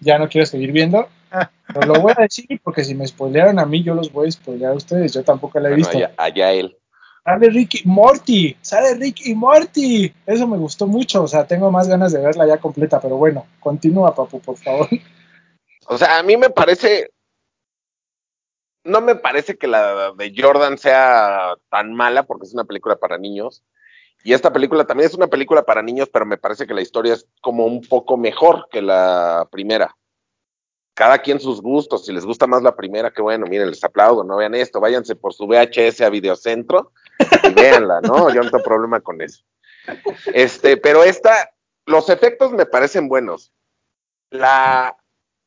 ya no quiero seguir viendo. [laughs] Pero lo voy a decir porque si me spoilearon a mí, yo los voy a spoilear a ustedes. Yo tampoco la he Bueno, visto. allá, allá él. Sale Ricky Morty, sale Ricky Morty. Eso me gustó mucho. O sea, tengo más ganas de verla ya completa. Pero bueno, continúa, papu, por favor. O sea, a mí me parece. No me parece que la de Jordan sea tan mala porque es una película para niños. Y esta película también es una película para niños, pero me parece que la historia es como un poco mejor que la primera. Cada quien sus gustos. Si les gusta más la primera, que bueno, miren, les aplaudo, no vean esto, váyanse por su VHS a Videocentro véanla, ¿no? Yo no tengo problema con eso. Este, pero esta, los efectos me parecen buenos. La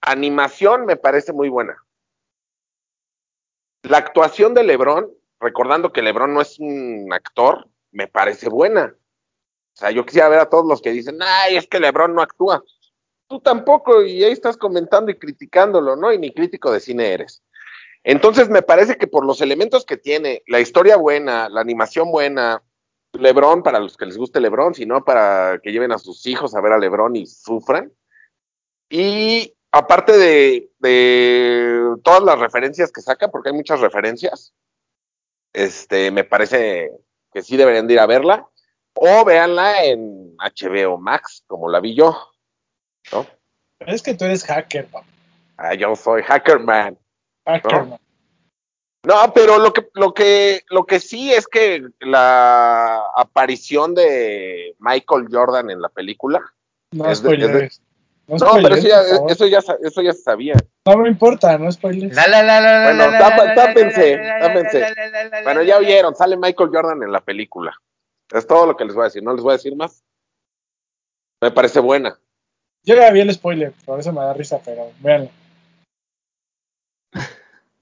animación me parece muy buena. La actuación de Lebron, recordando que Lebron no es un actor, me parece buena. O sea, yo quisiera ver a todos los que dicen, ay, es que Lebron no actúa. Tú tampoco, y ahí estás comentando y criticándolo, ¿no? Y ni crítico de cine eres. Entonces me parece que por los elementos que tiene, la historia buena, la animación buena, Lebron, para los que les guste Lebron, sino para que lleven a sus hijos a ver a Lebron y sufran. Y aparte de, de todas las referencias que saca, porque hay muchas referencias, este, me parece que sí deberían de ir a verla. O véanla en HBO Max, como la vi yo. ¿no? Es que tú eres hacker, papu. Ah, yo soy Hackerman. ¿No? pero lo que, lo que, lo que sí es que la aparición de Michael Jordan en la película. No Es de- es de-. No, No, pero spoileres, eso ya, eso ya, eso ya se sabía. No me importa, no spoilers. La, la, la, la, la, Bueno, tápense, tápense. Bueno, ya la, oyeron, sale Michael Jordan en la película. Es todo lo que les voy a decir, no les voy a decir más. Me parece buena. Yo ya vi el spoiler, por eso me da risa, pero véanlo.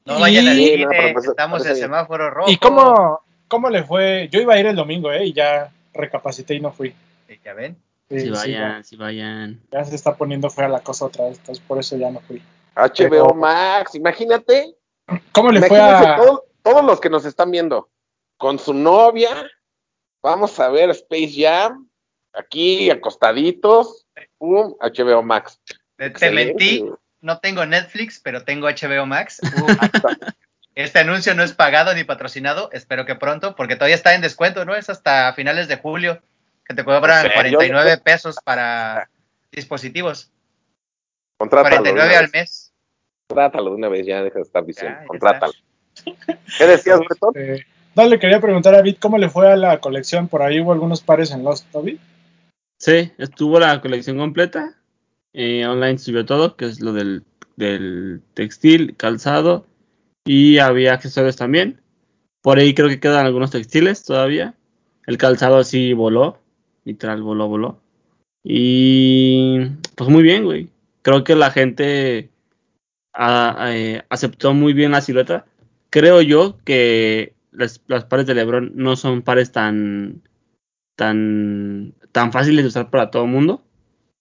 No vayan al cine, pues, estamos en semáforo rojo. ¿Y cómo, cómo le fue? Yo iba a ir el domingo, ¿eh? Y ya recapacité y no fui. Ya ven. Sí, Si sí, vayan, si vayan. ya, se está poniendo fea la cosa otra vez, entonces por eso ya no fui. HBO Pero- Max, imagínate. ¿Cómo le fue a...? todo- todos los que nos están viendo con su novia. Vamos a ver Space Jam. Aquí acostaditos. Pum, HBO Max. Te, mentí, no tengo Netflix, pero tengo HBO Max. [laughs] Uh, Este anuncio no es pagado ni patrocinado, espero que pronto, porque todavía está en descuento, ¿no? Es hasta finales de julio que te cobran ¿En serio? 49 pesos para dispositivos. Contrátalo. de 49 una al mes. Contrátalo de una vez, ya deja de estar diciendo. Ya, ya Contrátalo. ¿Qué decías, Bretón? Eh, no, le quería preguntar a Bit cómo le fue a la colección. Por ahí hubo algunos pares en Lost, ¿no, Bit? Sí, estuvo la colección completa. Eh, online subió todo, que es lo del, del textil, calzado. Y había accesorios también. Por ahí creo que quedan algunos textiles todavía. El calzado sí voló. Literal, voló, voló. Y pues muy bien, güey. Creo que la gente eh, aceptó muy bien la silueta. Creo yo que las, las pares de LeBron no son pares tan tan tan fáciles de usar para todo el mundo.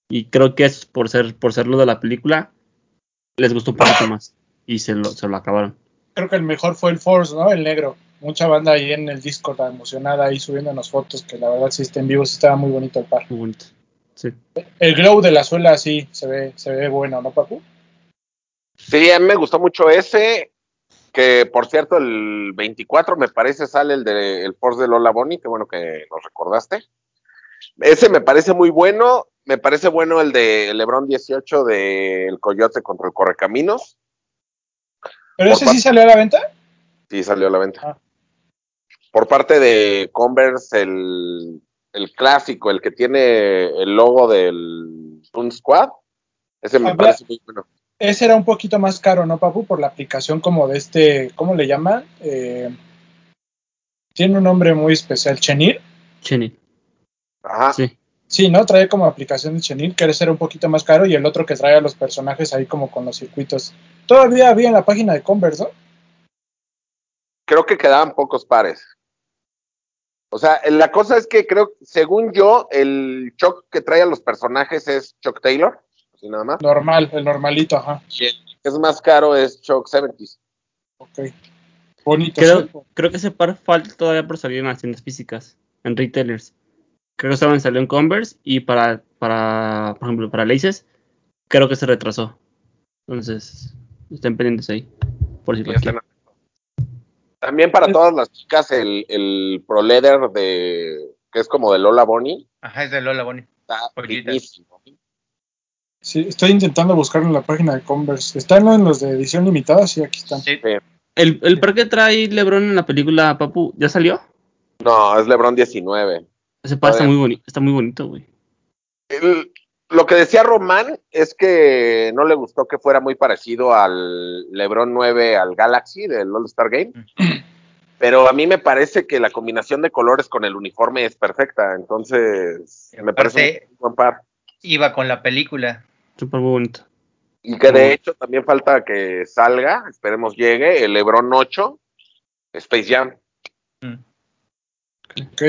Y creo que es por ser por ser lo de la película les gustó un poquito más y se lo, se lo acabaron. Creo que el mejor fue el Force, ¿no? El negro. Mucha banda ahí en el disco tan emocionada ahí subiéndonos fotos que la verdad sí está en vivo, sí estaba muy bonito el par. Muy bonito. Sí. El glow de la suela sí se ve, se ve bueno, ¿no, Papu? Sí, a mí me gustó mucho ese. Que por cierto, el 24 me parece sale el de el Force de Lola Bonnie, que bueno que nos recordaste. Ese me parece muy bueno. Me parece bueno el de LeBron 18 del Coyote contra el Correcaminos. Pero Por ese sí salió a la venta. Sí, salió a la venta. Ah. Por parte de Converse, el, el clásico, el que tiene el logo del Toon Squad. Ese me Habla- parece muy bueno. Ese era un poquito más caro, ¿no, Papu? Por la aplicación como de este, ¿cómo le llaman? Eh, tiene un nombre muy especial, Chenil. Cheney. Ajá. Sí. Sí, ¿no? Trae como aplicación de Chenil, que ese era un poquito más caro, y el otro que trae a los personajes ahí como con los circuitos. Todavía había en la página de Converse, ¿no? creo que quedaban pocos pares. O sea, la cosa es que creo, según yo, el Chuck que trae a los personajes es Chuck Taylor, así nada más. Normal, el normalito, ajá. Y el que es más caro es Chuck 70s. Ok. Bonito. Creo, creo que ese par falta todavía por salir en las tiendas físicas, en retailers. Creo que solamente salió en Converse y para, para, por ejemplo, para Laces, creo que se retrasó. Entonces, estén pendientes ahí. Por si También para Es- todas las chicas, el, el Pro Leather de, que es como de Lola Bonnie, Ajá, es de Lola Bonnie. está. Sí, estoy intentando buscarlo en la página de Converse. ¿Están en los de edición limitada? Sí, aquí están. Sí. El, el par que trae LeBron en la película, Papu, ¿ya salió? No, es LeBron 19. Ese par está muy, bonito está muy bonito, güey. El- lo que decía Román es que no le gustó que fuera muy parecido al LeBron 9 al Galaxy del All-Star Game. Pero a mí me parece que la combinación de colores con el uniforme es perfecta. Entonces, me parece un buen par. Iba con la película. Muy bonito. Y que de hecho también falta que salga, esperemos llegue, el LeBron 8, Space Jam. Ok.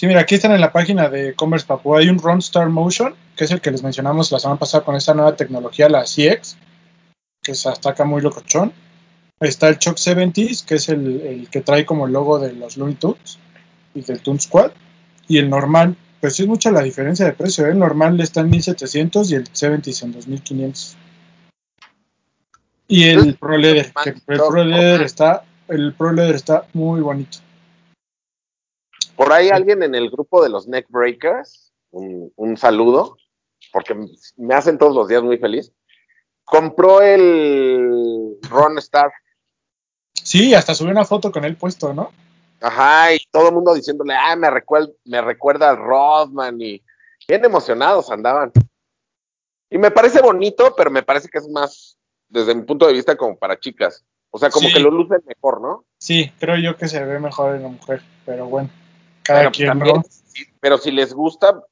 Sí, mira, aquí están en la página de Converse Papu. Hay un Run Star Motion, que es el que les mencionamos la semana pasada con esta nueva tecnología, la CX, que se hasta acá muy locochón. Está el Chuck 70s, que es el, el que trae como el logo de los Looney Tunes y del Toon Squad. Y el normal, pues sí es mucha la diferencia de precio. ¿eh? El normal está en 1700 y el 70s en 2500. Y el Pro Leather, que el Pro Leather está, el Pro Leather está muy bonito. Por ahí alguien en el grupo de los Neck Breakers, un, un saludo, porque me hacen todos los días muy feliz, compró el Ron Star. Sí, hasta subió una foto con él puesto, ¿no? Ajá, y todo el mundo diciéndole, ah, me, recuer- me recuerda al Rodman y bien emocionados andaban. Y me parece bonito, pero me parece que es más, desde mi punto de vista, como para chicas. O sea, como Sí. que lo lucen mejor, ¿no? Sí, creo yo que se ve mejor en la mujer, pero bueno, cada Pero, quien, también, ¿no? sí, pero si les gusta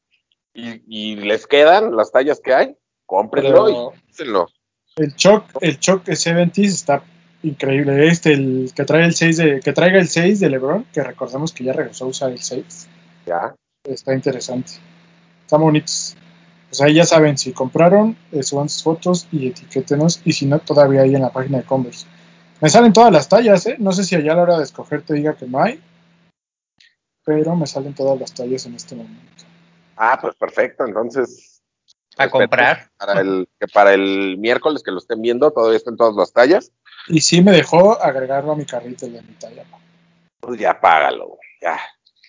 y, y les quedan las tallas que hay, cómprenlo Pero- y úsenlo. El Choc, el Choc 70 está increíble. Este, el que trae el 6 de, que traiga el 6 de LeBron, que recordemos que ya regresó a usar el 6, Ya. está interesante. Están bonitos. Pues ahí ya saben, si compraron, eh, suban sus fotos y etiquétenos, y si no, todavía hay en la página de Converse. Me salen todas las tallas, ¿eh? No sé si allá a la hora de escoger te diga que no hay, pero me salen todas las tallas en este momento. Ah, pues perfecto. Entonces, A comprar. Para el, que para el miércoles que lo estén viendo, todavía están todas las tallas. Y sí me dejó agregarlo a mi carrito de Mitayama. Pues ya págalo, güey. Ya.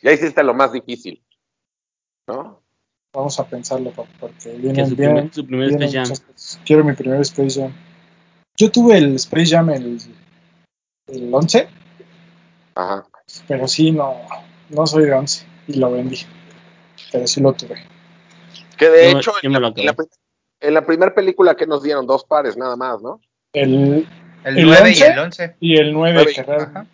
Ya hiciste lo más difícil. ¿No? Vamos a pensarlo, porque Que vienen su bien. primer, su primer vienen Space Jam. Quiero mi primer Space Jam. Yo tuve el Space Jam el, el 11, Ajá. pero sí, no, no soy de 11 y lo vendí. Pero sí lo tuve. Que de Yo- hecho, yo en la, lo acabé. en la pri- en la primera película que nos dieron dos pares nada más, ¿no? El, El ¿El 9 y 11? el 11. y el 9, Nueve, que real- ajá.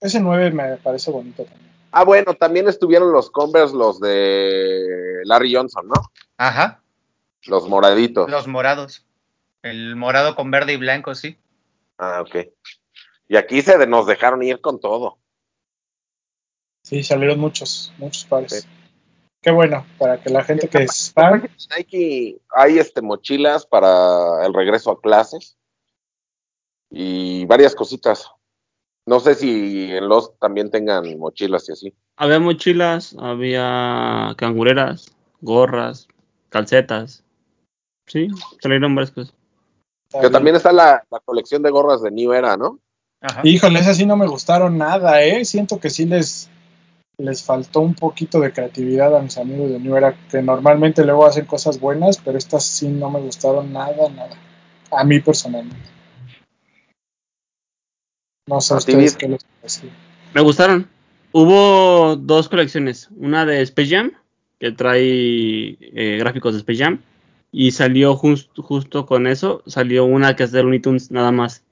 ese 9 me parece bonito también. Ah, bueno, también estuvieron los Converse, los de Larry Johnson, ¿no? Ajá. Los moraditos. Los morados. El morado con verde y blanco, sí. Ah, ok. Y aquí se de- nos dejaron ir con todo. Sí, salieron muchos, muchos pares. Sí. Qué bueno, para que la gente que es En la fan, página de Nike hay este mochilas para el regreso a clases y varias cositas. No sé si en los también tengan mochilas y así. Había mochilas, había cangureras, gorras, calcetas. Sí, salieron varias cosas. está Que también está la, la colección de gorras de New Era, ¿no? Ajá. Híjole, esas sí no me gustaron nada, ¿eh? Siento que sí les, les faltó un poquito de creatividad a mis amigos de New Era, que normalmente luego hacen cosas buenas, pero estas sí no me gustaron nada, nada. A mí personalmente. No sé ¿A ustedes qué les parece. Me gustaron. Hubo dos colecciones. Una de Space Jam, que trae eh, gráficos de Space Jam. Y salió jus- justo con eso, salió una que es de Looney Tunes nada más,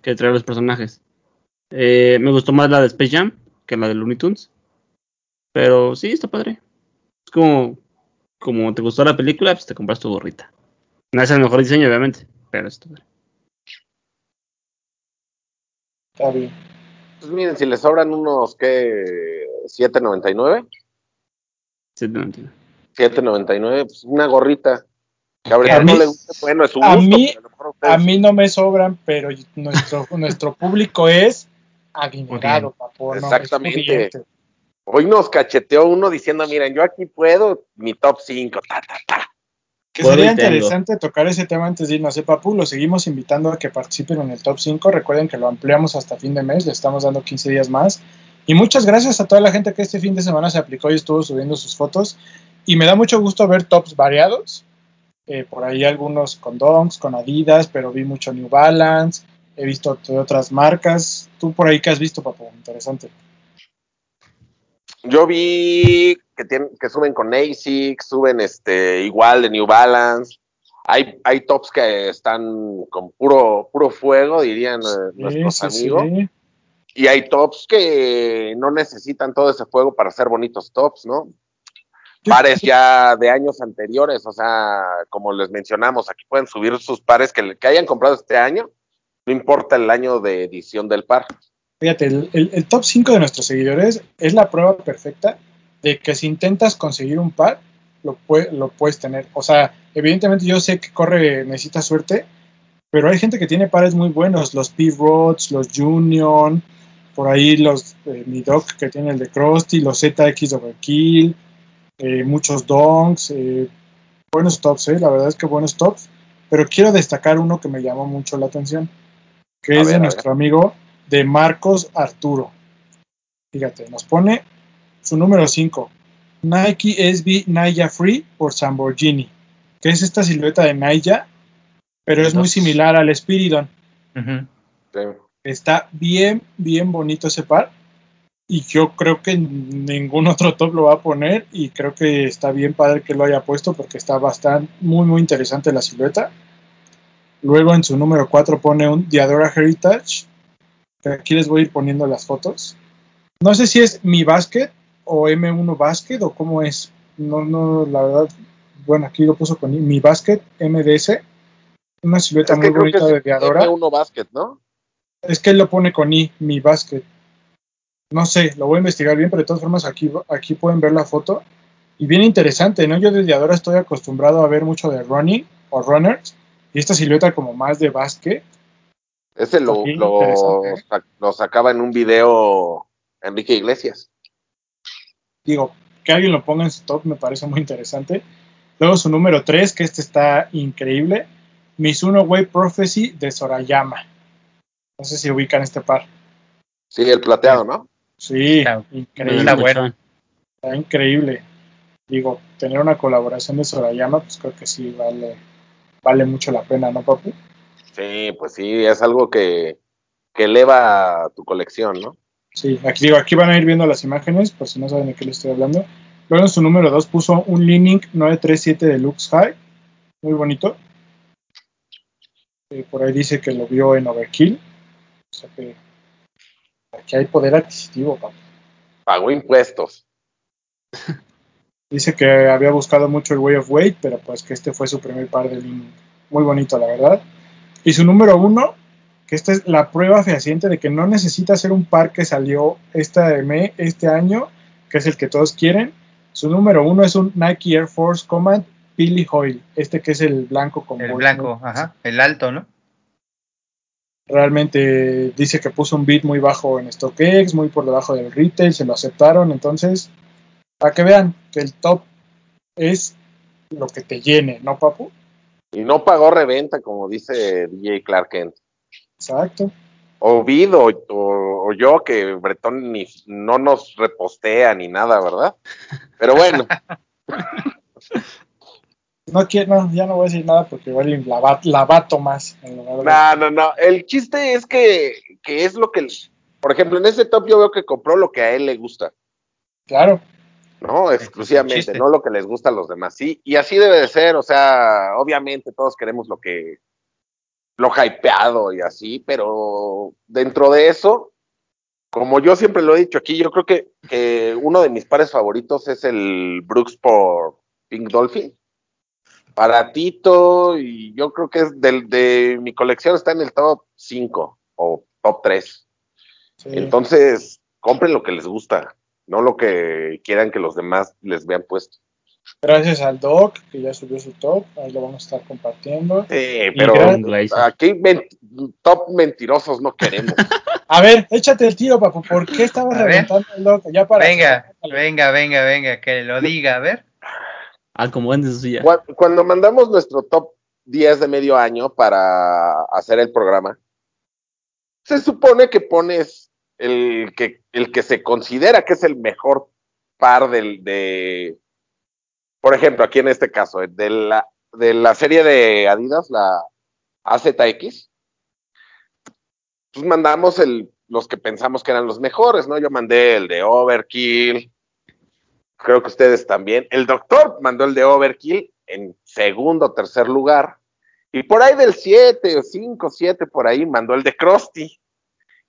que trae los personajes. Eh, me gustó más la de Space Jam que la de Looney Tunes. Pero sí, está padre. Es como, como te gustó la película, pues te compras tu gorrita. No es el mejor diseño, obviamente, pero está padre. Está bien. Pues miren, si les sobran unos, ¿qué? ¿7.99? Sí, no entiendo. 7.99, pues una gorrita. Que a Brenda A mí- no le guste, bueno, es su a gusto, mí- a mí no me sobran, pero nuestro, [laughs] nuestro público es adinerado, papo, no, es Exactamente. Hoy nos cacheteó uno diciendo, miren, yo aquí puedo, mi top 5, ta, ta, ta. Que Puedo sería interesante tocar ese tema antes de irnos, ¿eh, Papu? Los seguimos invitando a que participen en el top 5. Recuerden que lo ampliamos hasta fin de mes, le estamos dando 15 días más. Y muchas gracias a toda la gente que este fin de semana se aplicó y estuvo subiendo sus fotos. Y me da mucho gusto ver tops variados. Eh, por ahí algunos con Donks, con Adidas, pero vi mucho New Balance. He visto de otras marcas. ¿Tú por ahí qué has visto, Papu? Interesante. Yo vi que, tienen, que suben con ASICS, suben este igual de New Balance. Hay, hay tops que están con puro, puro fuego, dirían eh, nuestros Sí, amigos. sí. Y hay tops que no necesitan todo ese fuego para ser bonitos tops, ¿no? Pares ya de años anteriores, o sea, como les mencionamos, aquí pueden subir sus pares que, que hayan comprado este año, no importa el año de edición del par. Fíjate, el, el- el top 5 de nuestros seguidores es la prueba perfecta de que si intentas conseguir un par, lo, lo puedes tener. O sea, evidentemente yo sé que corre, necesita suerte, pero hay gente que tiene pares muy buenos, los P-Rods, los Union, por ahí los eh, mi Doc que tiene el de Krusty, los ZX Overkill, eh, muchos Donks, eh, buenos tops, eh, la verdad es que buenos tops, pero quiero destacar uno que me llamó mucho la atención, que A es ver, de nuestro amigo de Marcos Arturo. Fíjate, nos pone su número 5, Nike SB Naya Free por Lamborghini, que es esta silueta de Naya, pero es muy similar al Spiridon. Está bien, bien bonito ese par. Y yo creo que ningún otro top lo va a poner. Y creo que está bien padre que lo haya puesto porque está bastante, muy, muy interesante la silueta. Luego en su número 4 pone un Diadora Heritage. Que aquí les voy a ir poniendo las fotos. No sé si es mi basket o M1 basket o cómo es. No, no, la verdad. Bueno, aquí lo puso con mi basket MDS. Una silueta Es muy que que bonita es de Diadora. M1 Basket, ¿no? Es que él lo pone con I, mi basket. No sé, lo voy a investigar bien, pero de todas formas aquí, aquí pueden ver la foto. Y bien interesante, ¿no? Yo desde ahora estoy acostumbrado a ver mucho de running o runners. Y esta silueta como más de basket. Ese lo, lo, sacaba en un video Enrique Iglesias. Digo, que alguien lo ponga en su top me parece muy interesante. Luego su número 3, que este está increíble. Mizuno Way Prophecy de Sorayama. No sé si ubican este par. Sí, el plateado, ¿no? Sí, Está- increíble. Está bueno. Está increíble. Digo, tener una colaboración de Sorayama, pues creo que sí vale, vale mucho la pena, ¿no, papu? Sí, pues sí, es algo que, que eleva tu colección, ¿no? Sí, aquí digo, aquí van a ir viendo las imágenes, por si no saben de qué les estoy hablando. Luego en su número 2 puso un Leaning 937 Deluxe High, muy bonito. Eh, por ahí dice que lo vio en Overkill. O sea que aquí hay poder adquisitivo, papu. Pagó impuestos. [laughs] Dice que había buscado mucho el Way of Weight, pero pues que este fue su primer par de Leaning. Muy bonito, la verdad. Y su número uno, que esta es la prueba fehaciente de que no necesita ser un par que salió esta me- este año, que es el que todos quieren. Su número uno es un Nike Air Force Command Billy Hoyle, este que es el blanco con El blanco, ¿no? ajá. El alto, ¿no? Realmente dice que puso un bid muy bajo en StockX, muy por debajo del retail, se lo aceptaron. Entonces, para que vean que el top es lo que te llene, ¿no, papu? Y no pagó reventa, como dice DJ Clark Kent. Exacto. O Vid o, o- yo, que Bretón ni, no nos repostea ni nada, ¿verdad? Pero bueno, [laughs] No quiero, no, ya no voy a decir nada porque igual la, va- la bato más. en lugar de- no, no, no. El chiste es que, que es lo que, por ejemplo, en ese top yo veo que compró lo que a él le gusta. Claro, ¿no? Exclusivamente, no lo que les gusta a los demás. Sí, y así debe de ser, o sea, obviamente todos queremos lo que, lo hypeado y así, pero dentro de eso, como yo siempre lo he dicho aquí, yo creo que, que uno de mis pares favoritos es el Brooks por Pink Dolphin. Para Tito, y yo creo que es del, de mi colección está en el top 5 o top 3. sí. Entonces, compren lo que les gusta, no lo que quieran que los demás les vean puesto. gracias al Doc que ya subió su top, ahí lo vamos a estar compartiendo. Sí, pero aquí men- top mentirosos no queremos. [laughs] A ver, échate el tiro, papu. ¿Por qué estabas reventando el Doc? Ya para Venga, venga, venga, venga, que lo diga, a ver. Ah, como antes. Cu- Cuando mandamos nuestro top 10 de medio año para hacer el programa, se supone que pones el que, el que se considera que es el mejor par del, de, por ejemplo, aquí en este caso, de la, de la serie de Adidas, la AZX, pues mandamos el, los que pensamos que eran los mejores, ¿no? Yo mandé el de Overkill, creo que ustedes también. El doctor mandó el de Overkill en segundo o tercer lugar. Y por ahí del 7 o 5, 7, por ahí mandó el de Krusty.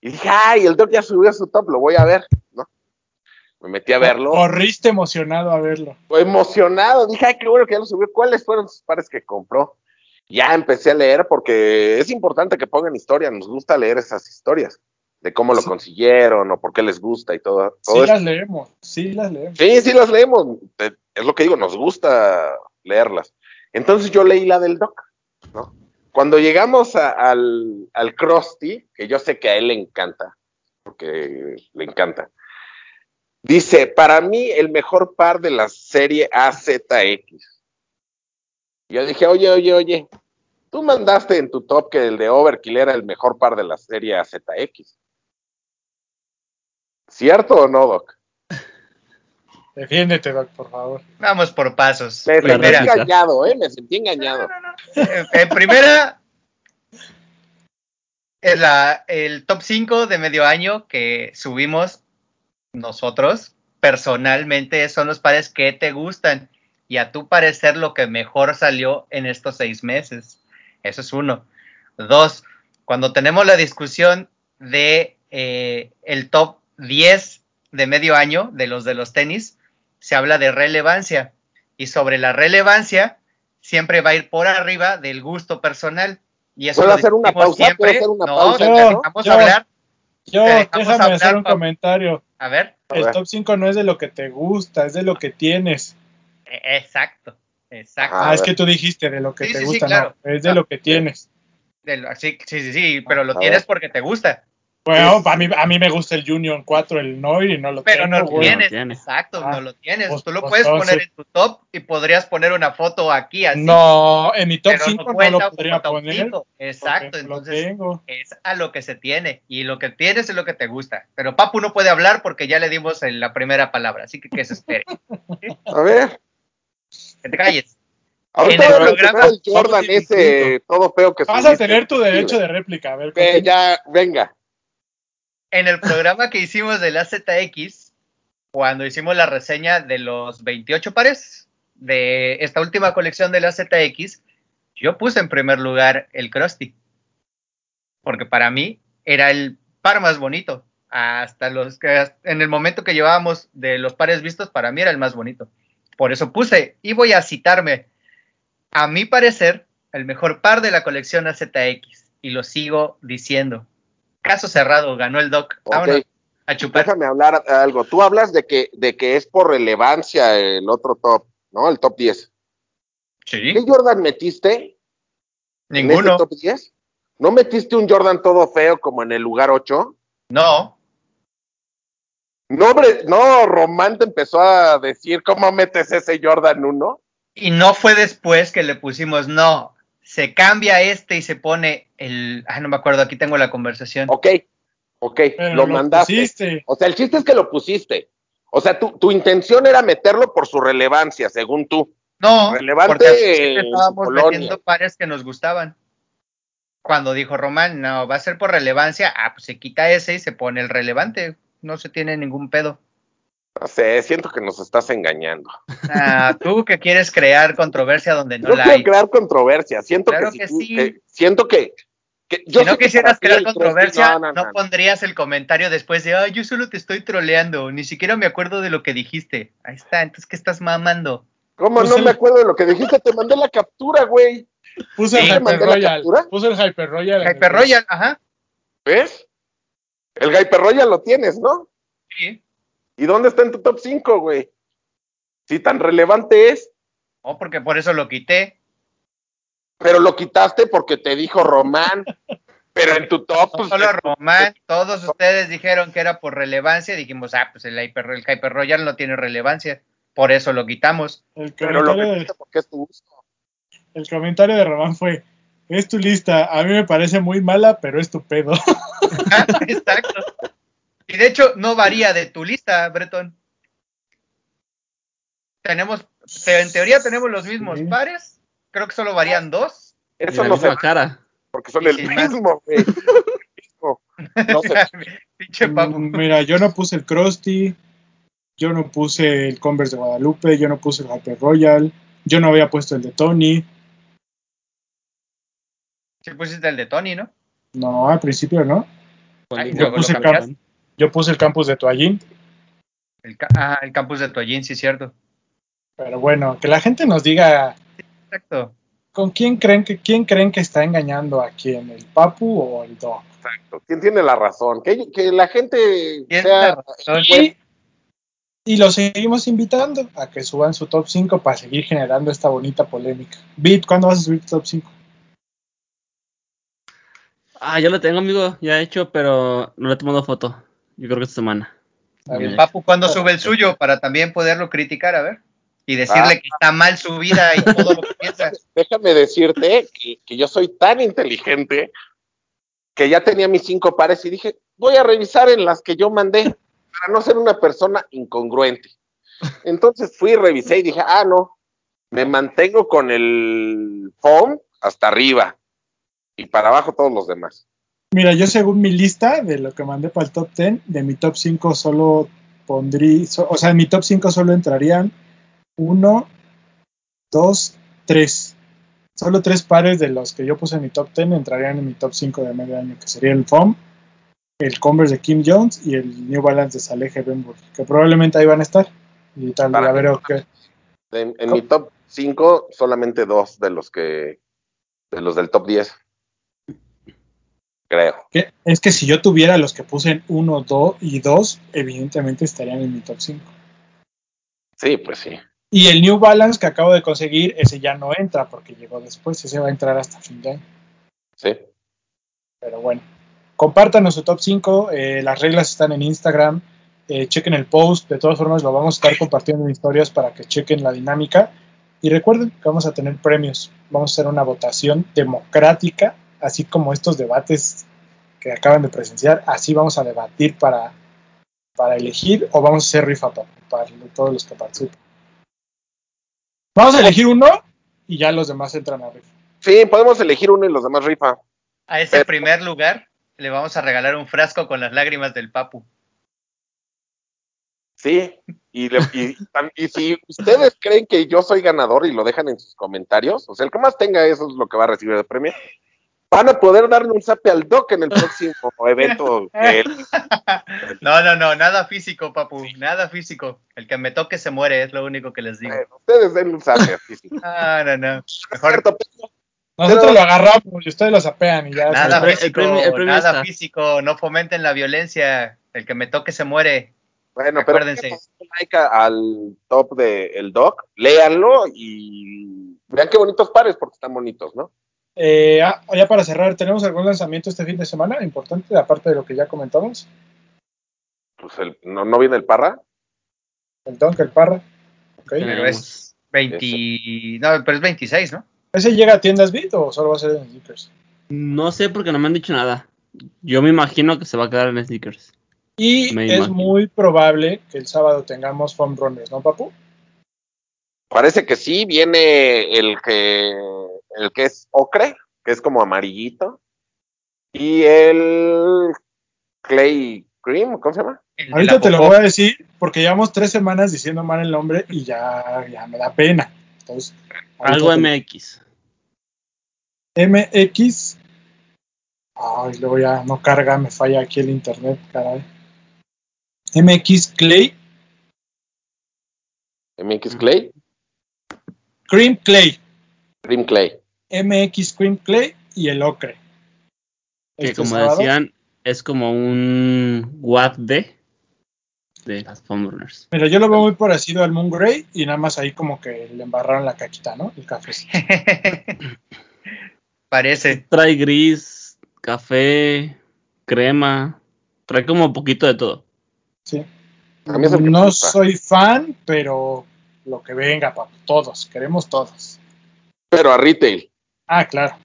Y dije, ay, el doc ya subió su top, lo voy a ver, ¿no? Me metí a verlo. Corriste emocionado a verlo. Fue emocionado. Dije, ay, qué bueno que ya lo subió. ¿Cuáles fueron sus pares que compró? Ya empecé a leer porque es importante que pongan historia. Nos gusta leer esas historias de cómo lo Sí. consiguieron o por qué les gusta y todo. todo Sí eso. las leemos, sí las leemos. Sí, sí las leemos. Es lo que digo, nos gusta leerlas. Entonces yo leí la del doc. Cuando llegamos al, al Krusty, que yo sé que a él le encanta, porque le encanta, dice, para mí el mejor par de la serie AZX. Yo dije, oye, oye, oye, tú mandaste en tu top que el de Overkill era el mejor par de la serie AZX. ¿Cierto o no, Doc? Defiéndete, Doc, por favor. Vamos por pasos. Me sentí engañado, ¿eh? Me sentí engañado. en en primera, es la, el top 5 de medio año que subimos nosotros personalmente son los pares que te gustan y a tu parecer lo que mejor salió en estos seis meses. Eso es uno. Dos, cuando tenemos la discusión de eh, el top 10 de medio año de los de los tenis, se habla de relevancia y sobre la relevancia siempre va a ir por arriba del gusto personal. Y eso ¿Puedo lo hacer una pausa? ¿Puedo hacer una no, pausa? te Yo, dejamos yo. hablar. Yo, déjame hablar, hacer un comentario. A ver, A El top 5 no es de lo que te gusta, es de lo que tienes. e- exacto, exacto. Ah, A es que tú dijiste de lo que Sí, te sí, sí, gusta, claro. no, es de Ah, lo que tienes. De lo- sí, sí, sí, sí, pero lo A tienes ver. porque te gusta. Bueno, a mí, a mí me gusta el Union 4, el Noir, y no lo Pero tengo. no lo güey. tienes, tiene. exacto, Ah, no lo tienes. pues- Tú lo pues puedes entonces- poner en tu top y podrías poner una foto aquí así. No, en mi top pero 5 no, lo podría poner. Exacto, entonces tengo. es a lo que se tiene y lo que tienes es lo que te gusta. Pero Papu no puede hablar porque ya le dimos en la primera palabra, así que que se espere. [laughs] A ver. Que te calles. Ahorita En el programa- el Jordan ese todo feo que Vas a tener tu derecho de réplica. A ver, Ve, continúa. ya, venga. En el programa que hicimos de la ZX, cuando hicimos la reseña de los 28 pares de esta última colección de la ZX, yo puse en primer lugar el Krusty. Porque para mí era el par más bonito. Hasta los que en el momento que llevábamos de los pares vistos, para mí era el más bonito. Por eso puse, y voy a citarme, a mi parecer, el mejor par de la colección AZX. Y lo sigo diciendo. Caso cerrado, ganó el Doc. Ok. Vámonos a chupar. Déjame hablar algo. Tú hablas de que, de que es por relevancia el otro top, ¿no? El top 10. Sí, ¿Qué Jordan metiste en ninguno. ese top 10? ¿No metiste un Jordan todo feo como en el lugar 8? No, No, hombre, no, Román te empezó a decir cómo metes ese Jordan 1. y no fue después que le pusimos, no, se cambia este y se pone el, ah, no me acuerdo, aquí tengo la conversación. Ok, ok, Pero lo mandaste. pusiste. O sea, el chiste es que lo pusiste. O sea, tu, tu intención era meterlo por su relevancia, según tú. No, relevante porque estábamos Polonia. metiendo pares que nos gustaban. Cuando dijo Román, no, va a ser por relevancia, ah, pues se quita ese y se pone el relevante, no se tiene ningún pedo. No sé, siento que nos estás engañando. Ah, tú que quieres crear controversia donde no No la quiero hay. crear controversia. Siento Claro que, que si tú- sí. que- siento que, que yo si no que quisieras crear controversia, no, no, no, no. pondrías el comentario después de, ay, yo solo te estoy troleando, ni siquiera me acuerdo de lo que dijiste. Ahí está, entonces, ¿qué estás mamando? ¿Cómo no el- me acuerdo de lo que dijiste? Te mandé la captura, güey. Puse el Hyper Royal. captura. Puse el Hyper Royal. Hyper Royal, ajá. ¿Ves? El Hyper Royal lo tienes, ¿no? Sí. ¿Y dónde está en tu top 5, güey? Si tan relevante es, No, porque por eso lo quité. pero lo quitaste porque te dijo Román. [laughs] pero en tu top, No pues, solo Román, todos ustedes dijeron que era por relevancia, dijimos, ah, pues el Hyper, el Hyper Royal no tiene relevancia, por eso lo quitamos. El pero lo comentario, de, metiste porque es tu gusto. el comentario de Román fue: Es tu lista. A mí me parece muy mala, pero es tu pedo. [laughs] Exacto. Y de hecho, no varía de tu lista, Breton. Tenemos, en teoría tenemos los mismos Sí. pares, creo que solo varían dos. Eso no se cara. porque son Y el mismo, güey. [laughs] No sé. Pinche. Mm, Mira, yo no puse el Krusty. Yo no puse el Converse de Guadalupe. Yo no puse el Hyper Royal. Yo no había puesto el de Tony. Sí pusiste el de Tony, ¿no? No, al principio no. Ay, Yo luego puse cambiaste. Yo puse el campus de Toallín. El, ca- ah, el campus de Toallín, sí, cierto. Pero bueno, que la gente nos diga Exacto. con quién creen que quién creen que está engañando a quién, el Papu o el Doc. Exacto. ¿Quién tiene la razón? Que, que la gente sea la razón. Y, y los seguimos invitando a que suban su top 5 para seguir generando esta bonita polémica. Bit, ¿cuándo vas a subir tu top 5? Ah, ya lo tengo, amigo, ya hecho, pero no le he tomado foto. Yo creo que esta semana. Papu, ¿cuándo sube el suyo? Para también poderlo criticar, a ver. Y decirle Ah. que está mal su vida y todo lo que piensa. [laughs] déjame decirte que, que yo soy tan inteligente que ya tenía mis cinco pares y dije, voy a revisar en las que yo mandé para no ser una persona incongruente. Entonces fui, revisé y dije, ah, no, me mantengo con el foam hasta arriba y para abajo todos los demás. Mira, yo según mi lista de lo que mandé para el top 10, de mi top 5 solo pondrí, so- o sea, en mi top 5 solo entrarían 1, 2, 3. Solo tres pares de los que yo puse en mi top 10 entrarían en mi top 5 de medio año, que sería el FOM, el Converse de Kim Jones y el New Balance de Saleh Benburg, que probablemente ahí van a estar. Y tal, a ver, ok. En, mi top 5, solamente dos de los que, de los del top 10. Creo. Es que si yo tuviera los que puse en 1, 2 y 2, evidentemente estarían en mi top 5. Sí, pues sí. Y el New Balance que acabo de conseguir, ese ya no entra porque llegó después, ese va a entrar hasta fin de año. Sí. Pero bueno, compártanos su top 5, eh, las reglas están en Instagram, eh, chequen el post, de todas formas lo vamos a estar compartiendo en historias para que chequen la dinámica y recuerden que vamos a tener premios, vamos a hacer una votación democrática, así como estos debates que acaban de presenciar, así vamos a debatir para, para elegir o vamos a hacer rifa para, para todos los que participan. Vamos a elegir uno y ya los demás entran a rifa. Sí, podemos elegir uno y los demás rifa. A ese primer lugar le vamos a regalar un frasco con las lágrimas del papu. Sí, y, le- y- si ustedes creen que yo soy ganador y lo dejan en sus comentarios, o sea, el que más tenga eso es lo que va a recibir el premio, van a poder darle un zape al doc en el próximo [laughs] evento. que él- [laughs] No, no, no, nada físico, papu, nada físico. El que me toque se muere, es lo único que les digo. Bueno, ustedes denle un zape. sí. [laughs] Ah, no, no. Mejor pero- Nosotros Pero- lo agarramos y ustedes lo sapean y ya. nada pre- el físico, premio- el premio nada está. físico, no fomenten la violencia. El que me toque se muere. Bueno, pero Acuérdense. un like al top del doc, léanlo y vean qué bonitos pares, porque están bonitos, ¿no? Eh, ah, ya para cerrar, ¿tenemos algún lanzamiento este fin de semana importante, aparte de lo que ya comentamos? Pues el, no, no viene el parra. El Donk, el Parra. Ok. Pero es 20. No, pero es 26, ¿no? ¿Ese llega a tiendas Bit o solo va a ser en Sneakers? No sé porque no me han dicho nada. Yo me imagino que se va a quedar en sneakers. Y Me es imagino. muy probable que el sábado tengamos foam runners, ¿no, papu? Parece que sí, viene el que, el que es ocre, que es como amarillito, y el Clay Cream, ¿cómo se llama? Ahorita te lo voy a decir porque llevamos tres semanas diciendo mal el nombre y ya, ya me da pena. Entonces, Algo te- MX. MX. Ay, luego ya no carga, me falla aquí el internet, caray. MX Clay, MX Clay, Cream Clay, Cream Clay. MX Cream Clay y el ocre. Que Este como sábado. decían, es como un WAP de, de las foam runners. Mira, yo lo veo muy parecido al Moon Grey y nada más ahí como que le embarraron la caquita, ¿no? El café. [laughs] Parece. Trae gris, café, crema. Trae como un poquito de todo. Sí. No soy fan, pero lo que venga, papu. Todos, queremos todos. Pero a retail. Ah, claro.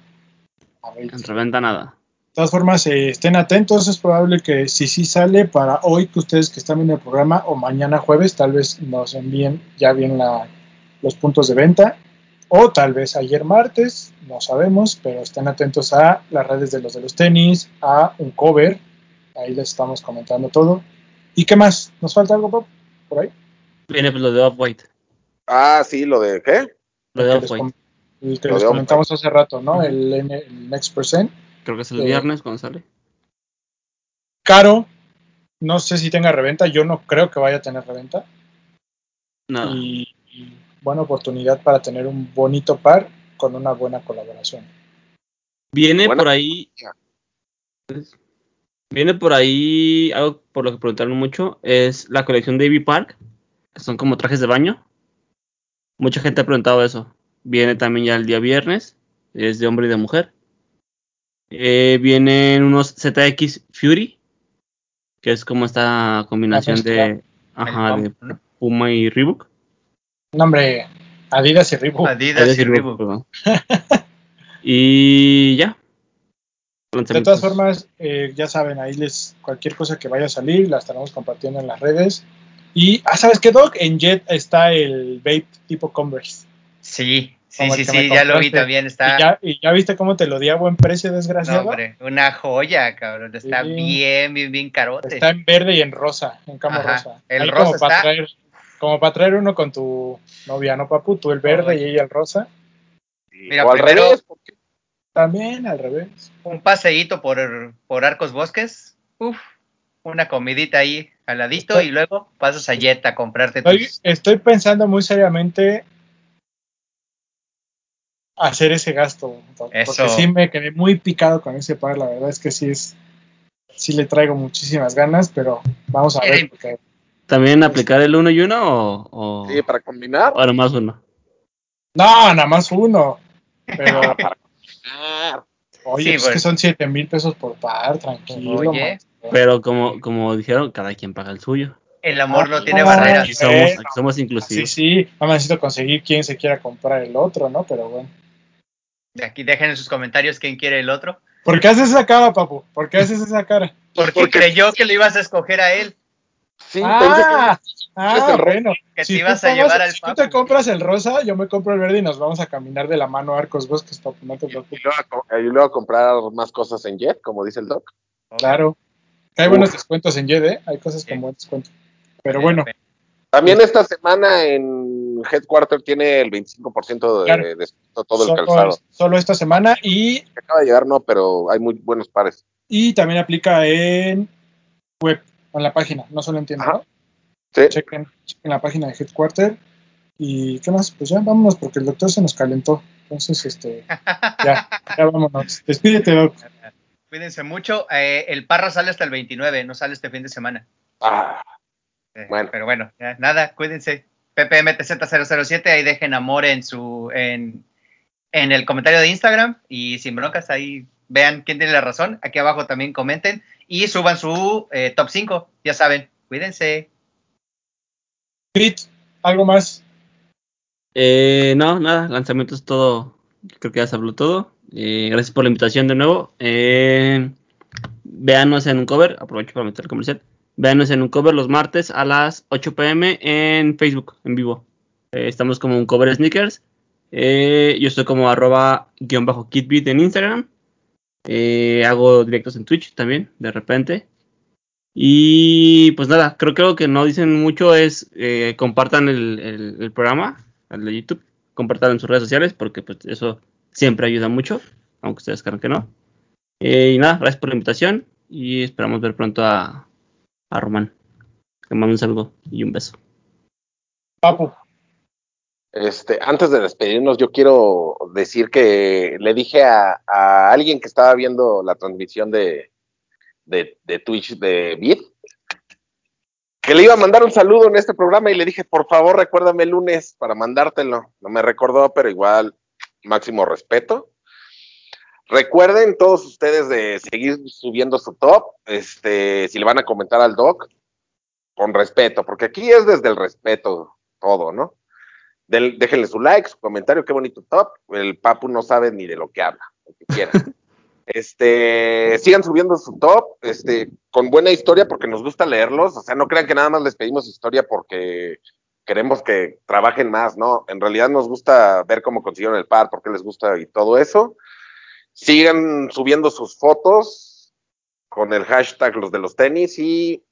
A ver. En reventa nada. De todas formas, eh, estén atentos. Es probable que si sí sale para hoy, que ustedes que están viendo el programa, o mañana jueves, tal vez nos envíen ya bien la, los puntos de venta. O tal vez ayer martes, no sabemos, pero estén atentos a las redes de los de los tenis, a un cover. Ahí les estamos comentando todo. ¿Y qué más? ¿Nos falta algo, Pop? Por ahí. Viene lo de Off-White. Ah, sí, lo de ¿qué? Lo de Off-White. El que Lo les comentamos hace rato, ¿no? El, Next Percent. Creo que es el Eh, viernes cuando sale. Caro. No sé si tenga reventa. Yo no creo que vaya a tener reventa. Nada. y, y buena oportunidad para tener un bonito par con una buena colaboración. Viene Buena- por ahí. Viene por ahí algo por lo que preguntaron mucho. Es la colección de Ivy Park. que Son como trajes de baño. Mucha gente ha preguntado eso. Viene también ya el día viernes. Es de hombre y de mujer. Eh, vienen unos ZX Fury. Que es como esta combinación de, ajá, de. Puma y Reebok. Nombre, Adidas y Reebok. Adidas Adidas y y Reebok, [laughs] y ya. De todas formas, eh, ya saben, ahí les cualquier cosa que vaya a salir, la estaremos compartiendo en las redes. Y, ah, ¿sabes qué, Doc? En Jet está el vape tipo Converse. Sí, sí, sí, sí, ya lo vi también. Está. ¿Y, ya, y ya viste cómo te lo di a buen precio, No, desgraciado? hombre, una joya, cabrón. Está Sí. bien, bien, bien carote. está en verde y en rosa, en camo Ajá, rosa. el Ahí rosa como para traer, como para traer uno con tu novia, ¿no, papu? Tú el verde y ella el rosa. Mira, o al primero- revés, porque También al revés. Un paseíto por, por Arcos Bosques. Uf, una comidita ahí al ladito Estoy- y luego pasas a Jet a comprarte Estoy, tus... estoy pensando muy seriamente hacer ese gasto. Eso. Porque sí me quedé muy picado con ese par. La verdad es que sí es. Sí le traigo muchísimas ganas, pero vamos a ver. Porque ¿También aplicar el uno y uno o, o, sí, para combinar. o nomás uno? no, nada más uno. Pero [laughs] Ah, Oye, Sí, pues pues. que son 7 mil pesos por par, tranquilo. Oye. Pero como, como dijeron, cada quien paga el suyo. El amor no Ah, tiene no, barreras. Aquí somos, Eh, aquí somos Sí, inclusivos. sí, nada más necesito conseguir quién se quiera comprar el otro, ¿no? Pero bueno. Aquí dejen en sus comentarios quién quiere el otro. ¿Por qué haces esa cara, papu? ¿Por qué haces esa cara? Porque, Porque- creyó que lo ibas a escoger a él. Sí, ah, ah, rosa. bueno. Que Si te tú ibas a llevar al si tú te compras el rosa, yo me compro el verde y nos vamos a caminar de la mano a Arcos Bosques, papu, no te Y preocupes. y luego a comprar más cosas en Jet, como dice el Doc. Claro. Hay Uf. buenos descuentos en YED, ¿eh? Hay cosas con buen descuento. Pero bueno, También esta semana en Headquarter tiene el 25% de Claro. descuento todo el solo, calzado. solo esta semana y, acaba de llegar, no, pero hay muy buenos pares. y también aplica en web, en la página, no solo en tienda. Sí. chequen, chequen la página de Headquarter. ¿Y qué más? Pues ya vámonos porque el doctor se nos calentó. Entonces, este, [laughs] ya, ya vámonos. Despídete, doc. Cuídense mucho. Eh, el Parra sale hasta el 29, no sale este fin de semana. Ah, Eh, Bueno. Pero bueno, ya, nada, cuídense. PPMTZ007, ahí dejen amor en su en, en el comentario de Instagram y sin broncas ahí vean quién tiene la razón. Aquí abajo también comenten y suban su eh, top 5, ya saben. Cuídense. Crit, ¿algo más? Eh, no, nada, lanzamientos todo. Creo que ya se habló todo. Eh, gracias por la invitación de nuevo. Eh, véanos en un cover, aprovecho para meter el comercial. Véanos en un cover los martes a las 8 pm en Facebook, en vivo. Eh, estamos como un cover sneakers. Eh, yo estoy como arroba guion bajo kitbit en Instagram. Eh, hago directos en Twitch también, de repente. Y pues nada, creo que lo que no dicen mucho es compartan el, programa, el de YouTube, compartan en sus redes sociales, porque pues eso siempre ayuda mucho, aunque ustedes crean que no. Y nada, gracias por la invitación y esperamos ver pronto a, a Román. Que mando un saludo y un beso. Papu. Este, antes de despedirnos, yo quiero decir que le dije a, a alguien que estaba viendo la transmisión de, de, de Twitch de Bit que le iba a mandar un saludo en este programa y le dije, por favor, recuérdame el lunes para mandártelo. No me recordó, pero igual, máximo respeto. Recuerden todos ustedes de seguir subiendo su top, este, si le van a comentar al doc, con respeto, porque aquí es desde el respeto todo, ¿no? Del- déjenle su like, su comentario, qué bonito top. El Papu no sabe ni de lo que habla, lo que quiera. [laughs] Este, sigan subiendo su top, este, con buena historia porque nos gusta leerlos. O sea, no crean que nada más les pedimos historia porque queremos que trabajen más, ¿no? En realidad nos gusta ver cómo consiguieron el par, por qué les gusta y todo eso. Sigan subiendo sus fotos con el hashtag los de los tenis y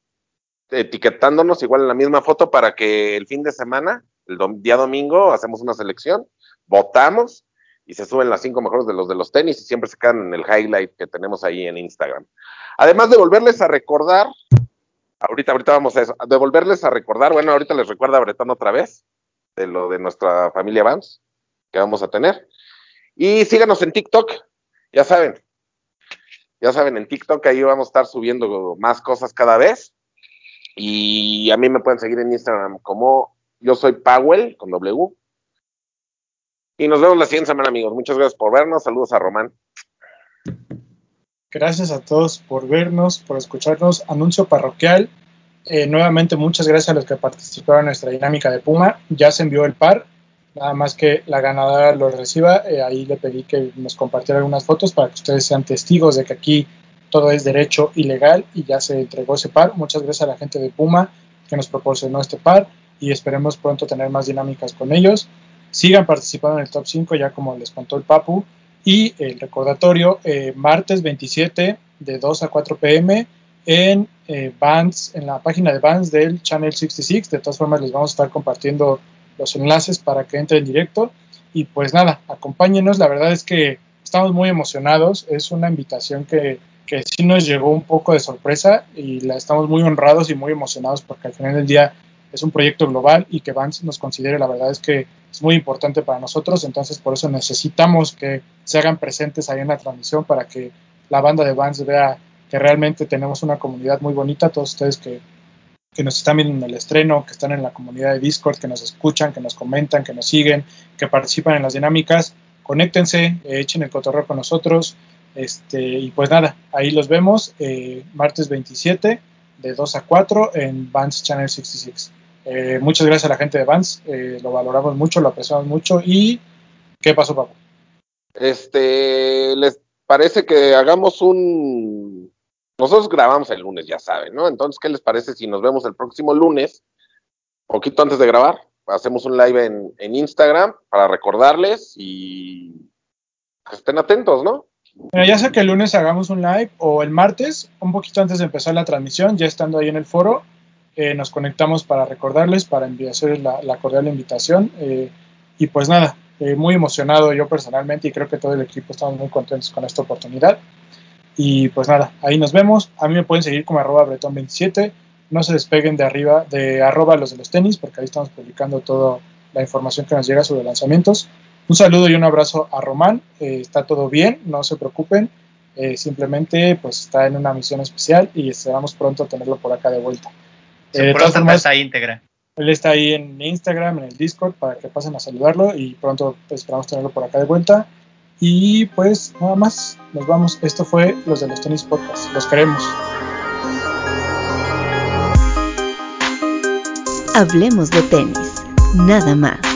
etiquetándonos igual en la misma foto para que el fin de semana, el día domingo, hacemos una selección, votamos y se suben las cinco mejores de los de los tenis y siempre se quedan en el highlight que tenemos ahí en Instagram. Además de volverles a recordar, ahorita, ahorita vamos a eso, de volverles a recordar, bueno, ahorita les recuerda Bretón otra vez, de lo de nuestra familia Vans que vamos a tener. Y síganos en TikTok, ya saben, ya saben, en TikTok ahí vamos a estar subiendo más cosas cada vez. Y a mí me pueden seguir en Instagram como yo soy Powell con W. Y nos vemos la siguiente semana, amigos. Muchas gracias por vernos. Saludos a Román. Gracias a todos por vernos, por escucharnos. Anuncio parroquial. Eh, nuevamente, muchas gracias a los que participaron en nuestra dinámica de Puma. Ya se envió el par. Nada más que la ganadora lo reciba. Eh, ahí le pedí que nos compartiera algunas fotos para que ustedes sean testigos de que aquí todo es derecho y legal y ya se entregó ese par. Muchas gracias a la gente de Puma que nos proporcionó este par y esperemos pronto tener más dinámicas con ellos. Sigan participando en el top 5 ya como les contó el Papu. Y el recordatorio, eh, martes 27 de 2 a 4 pm en eh, Bands, en la página de Bands del Channel 66. De todas formas, les vamos a estar compartiendo los enlaces para que entren en directo. Y pues nada, acompáñenos. La verdad es que estamos muy emocionados. Es una invitación que, que sí nos llegó un poco de sorpresa y la estamos muy honrados y muy emocionados porque al final del día es un proyecto global y que Vance nos considere, la verdad es que es muy importante para nosotros, entonces por eso necesitamos que se hagan presentes ahí en la transmisión para que la banda de Vance vea que realmente tenemos una comunidad muy bonita, todos ustedes que, que nos están viendo en el estreno, que están en la comunidad de Discord, que nos escuchan, que nos comentan, que nos siguen, que participan en las dinámicas, conéctense, eh, echen el cotorreo con nosotros, Este, y pues nada, ahí los vemos eh, martes 27 de 2 a 4 en Vans Channel 66. Eh, muchas gracias a la gente de Vans, eh, lo valoramos mucho, lo apreciamos mucho. ¿Y qué pasó, Papu? Este, ¿les parece que hagamos un... Nosotros grabamos el lunes, ya saben, ¿no? Entonces, ¿qué les parece si nos vemos el próximo lunes, poquito antes de grabar? Hacemos un live en, Instagram para recordarles y que estén atentos, ¿no? Ya sea que el lunes hagamos un live o el martes, un poquito antes de empezar la transmisión, ya estando ahí en el foro, eh, nos conectamos para recordarles, para la, la cordial invitación. Eh, y pues nada, eh, muy emocionado yo personalmente y creo que todo el equipo estamos muy contentos con esta oportunidad. Y pues nada, ahí nos vemos. A mí me pueden seguir como arroba bretón27. No se despeguen de arriba, de arroba los de los tenis, porque ahí estamos publicando toda la información que nos llega sobre lanzamientos. Un saludo y un abrazo a Román. Eh, está todo bien, no se preocupen. Eh, simplemente pues está en una misión especial y esperamos pronto tenerlo por acá de vuelta. Eh, de todas formas, está íntegra. Él está ahí en Instagram, en el Discord, para que pasen a saludarlo y pronto esperamos tenerlo por acá de vuelta. Y pues nada más, nos vamos. Esto fue los de los tenis podcast. Los queremos. Hablemos de tenis, nada más.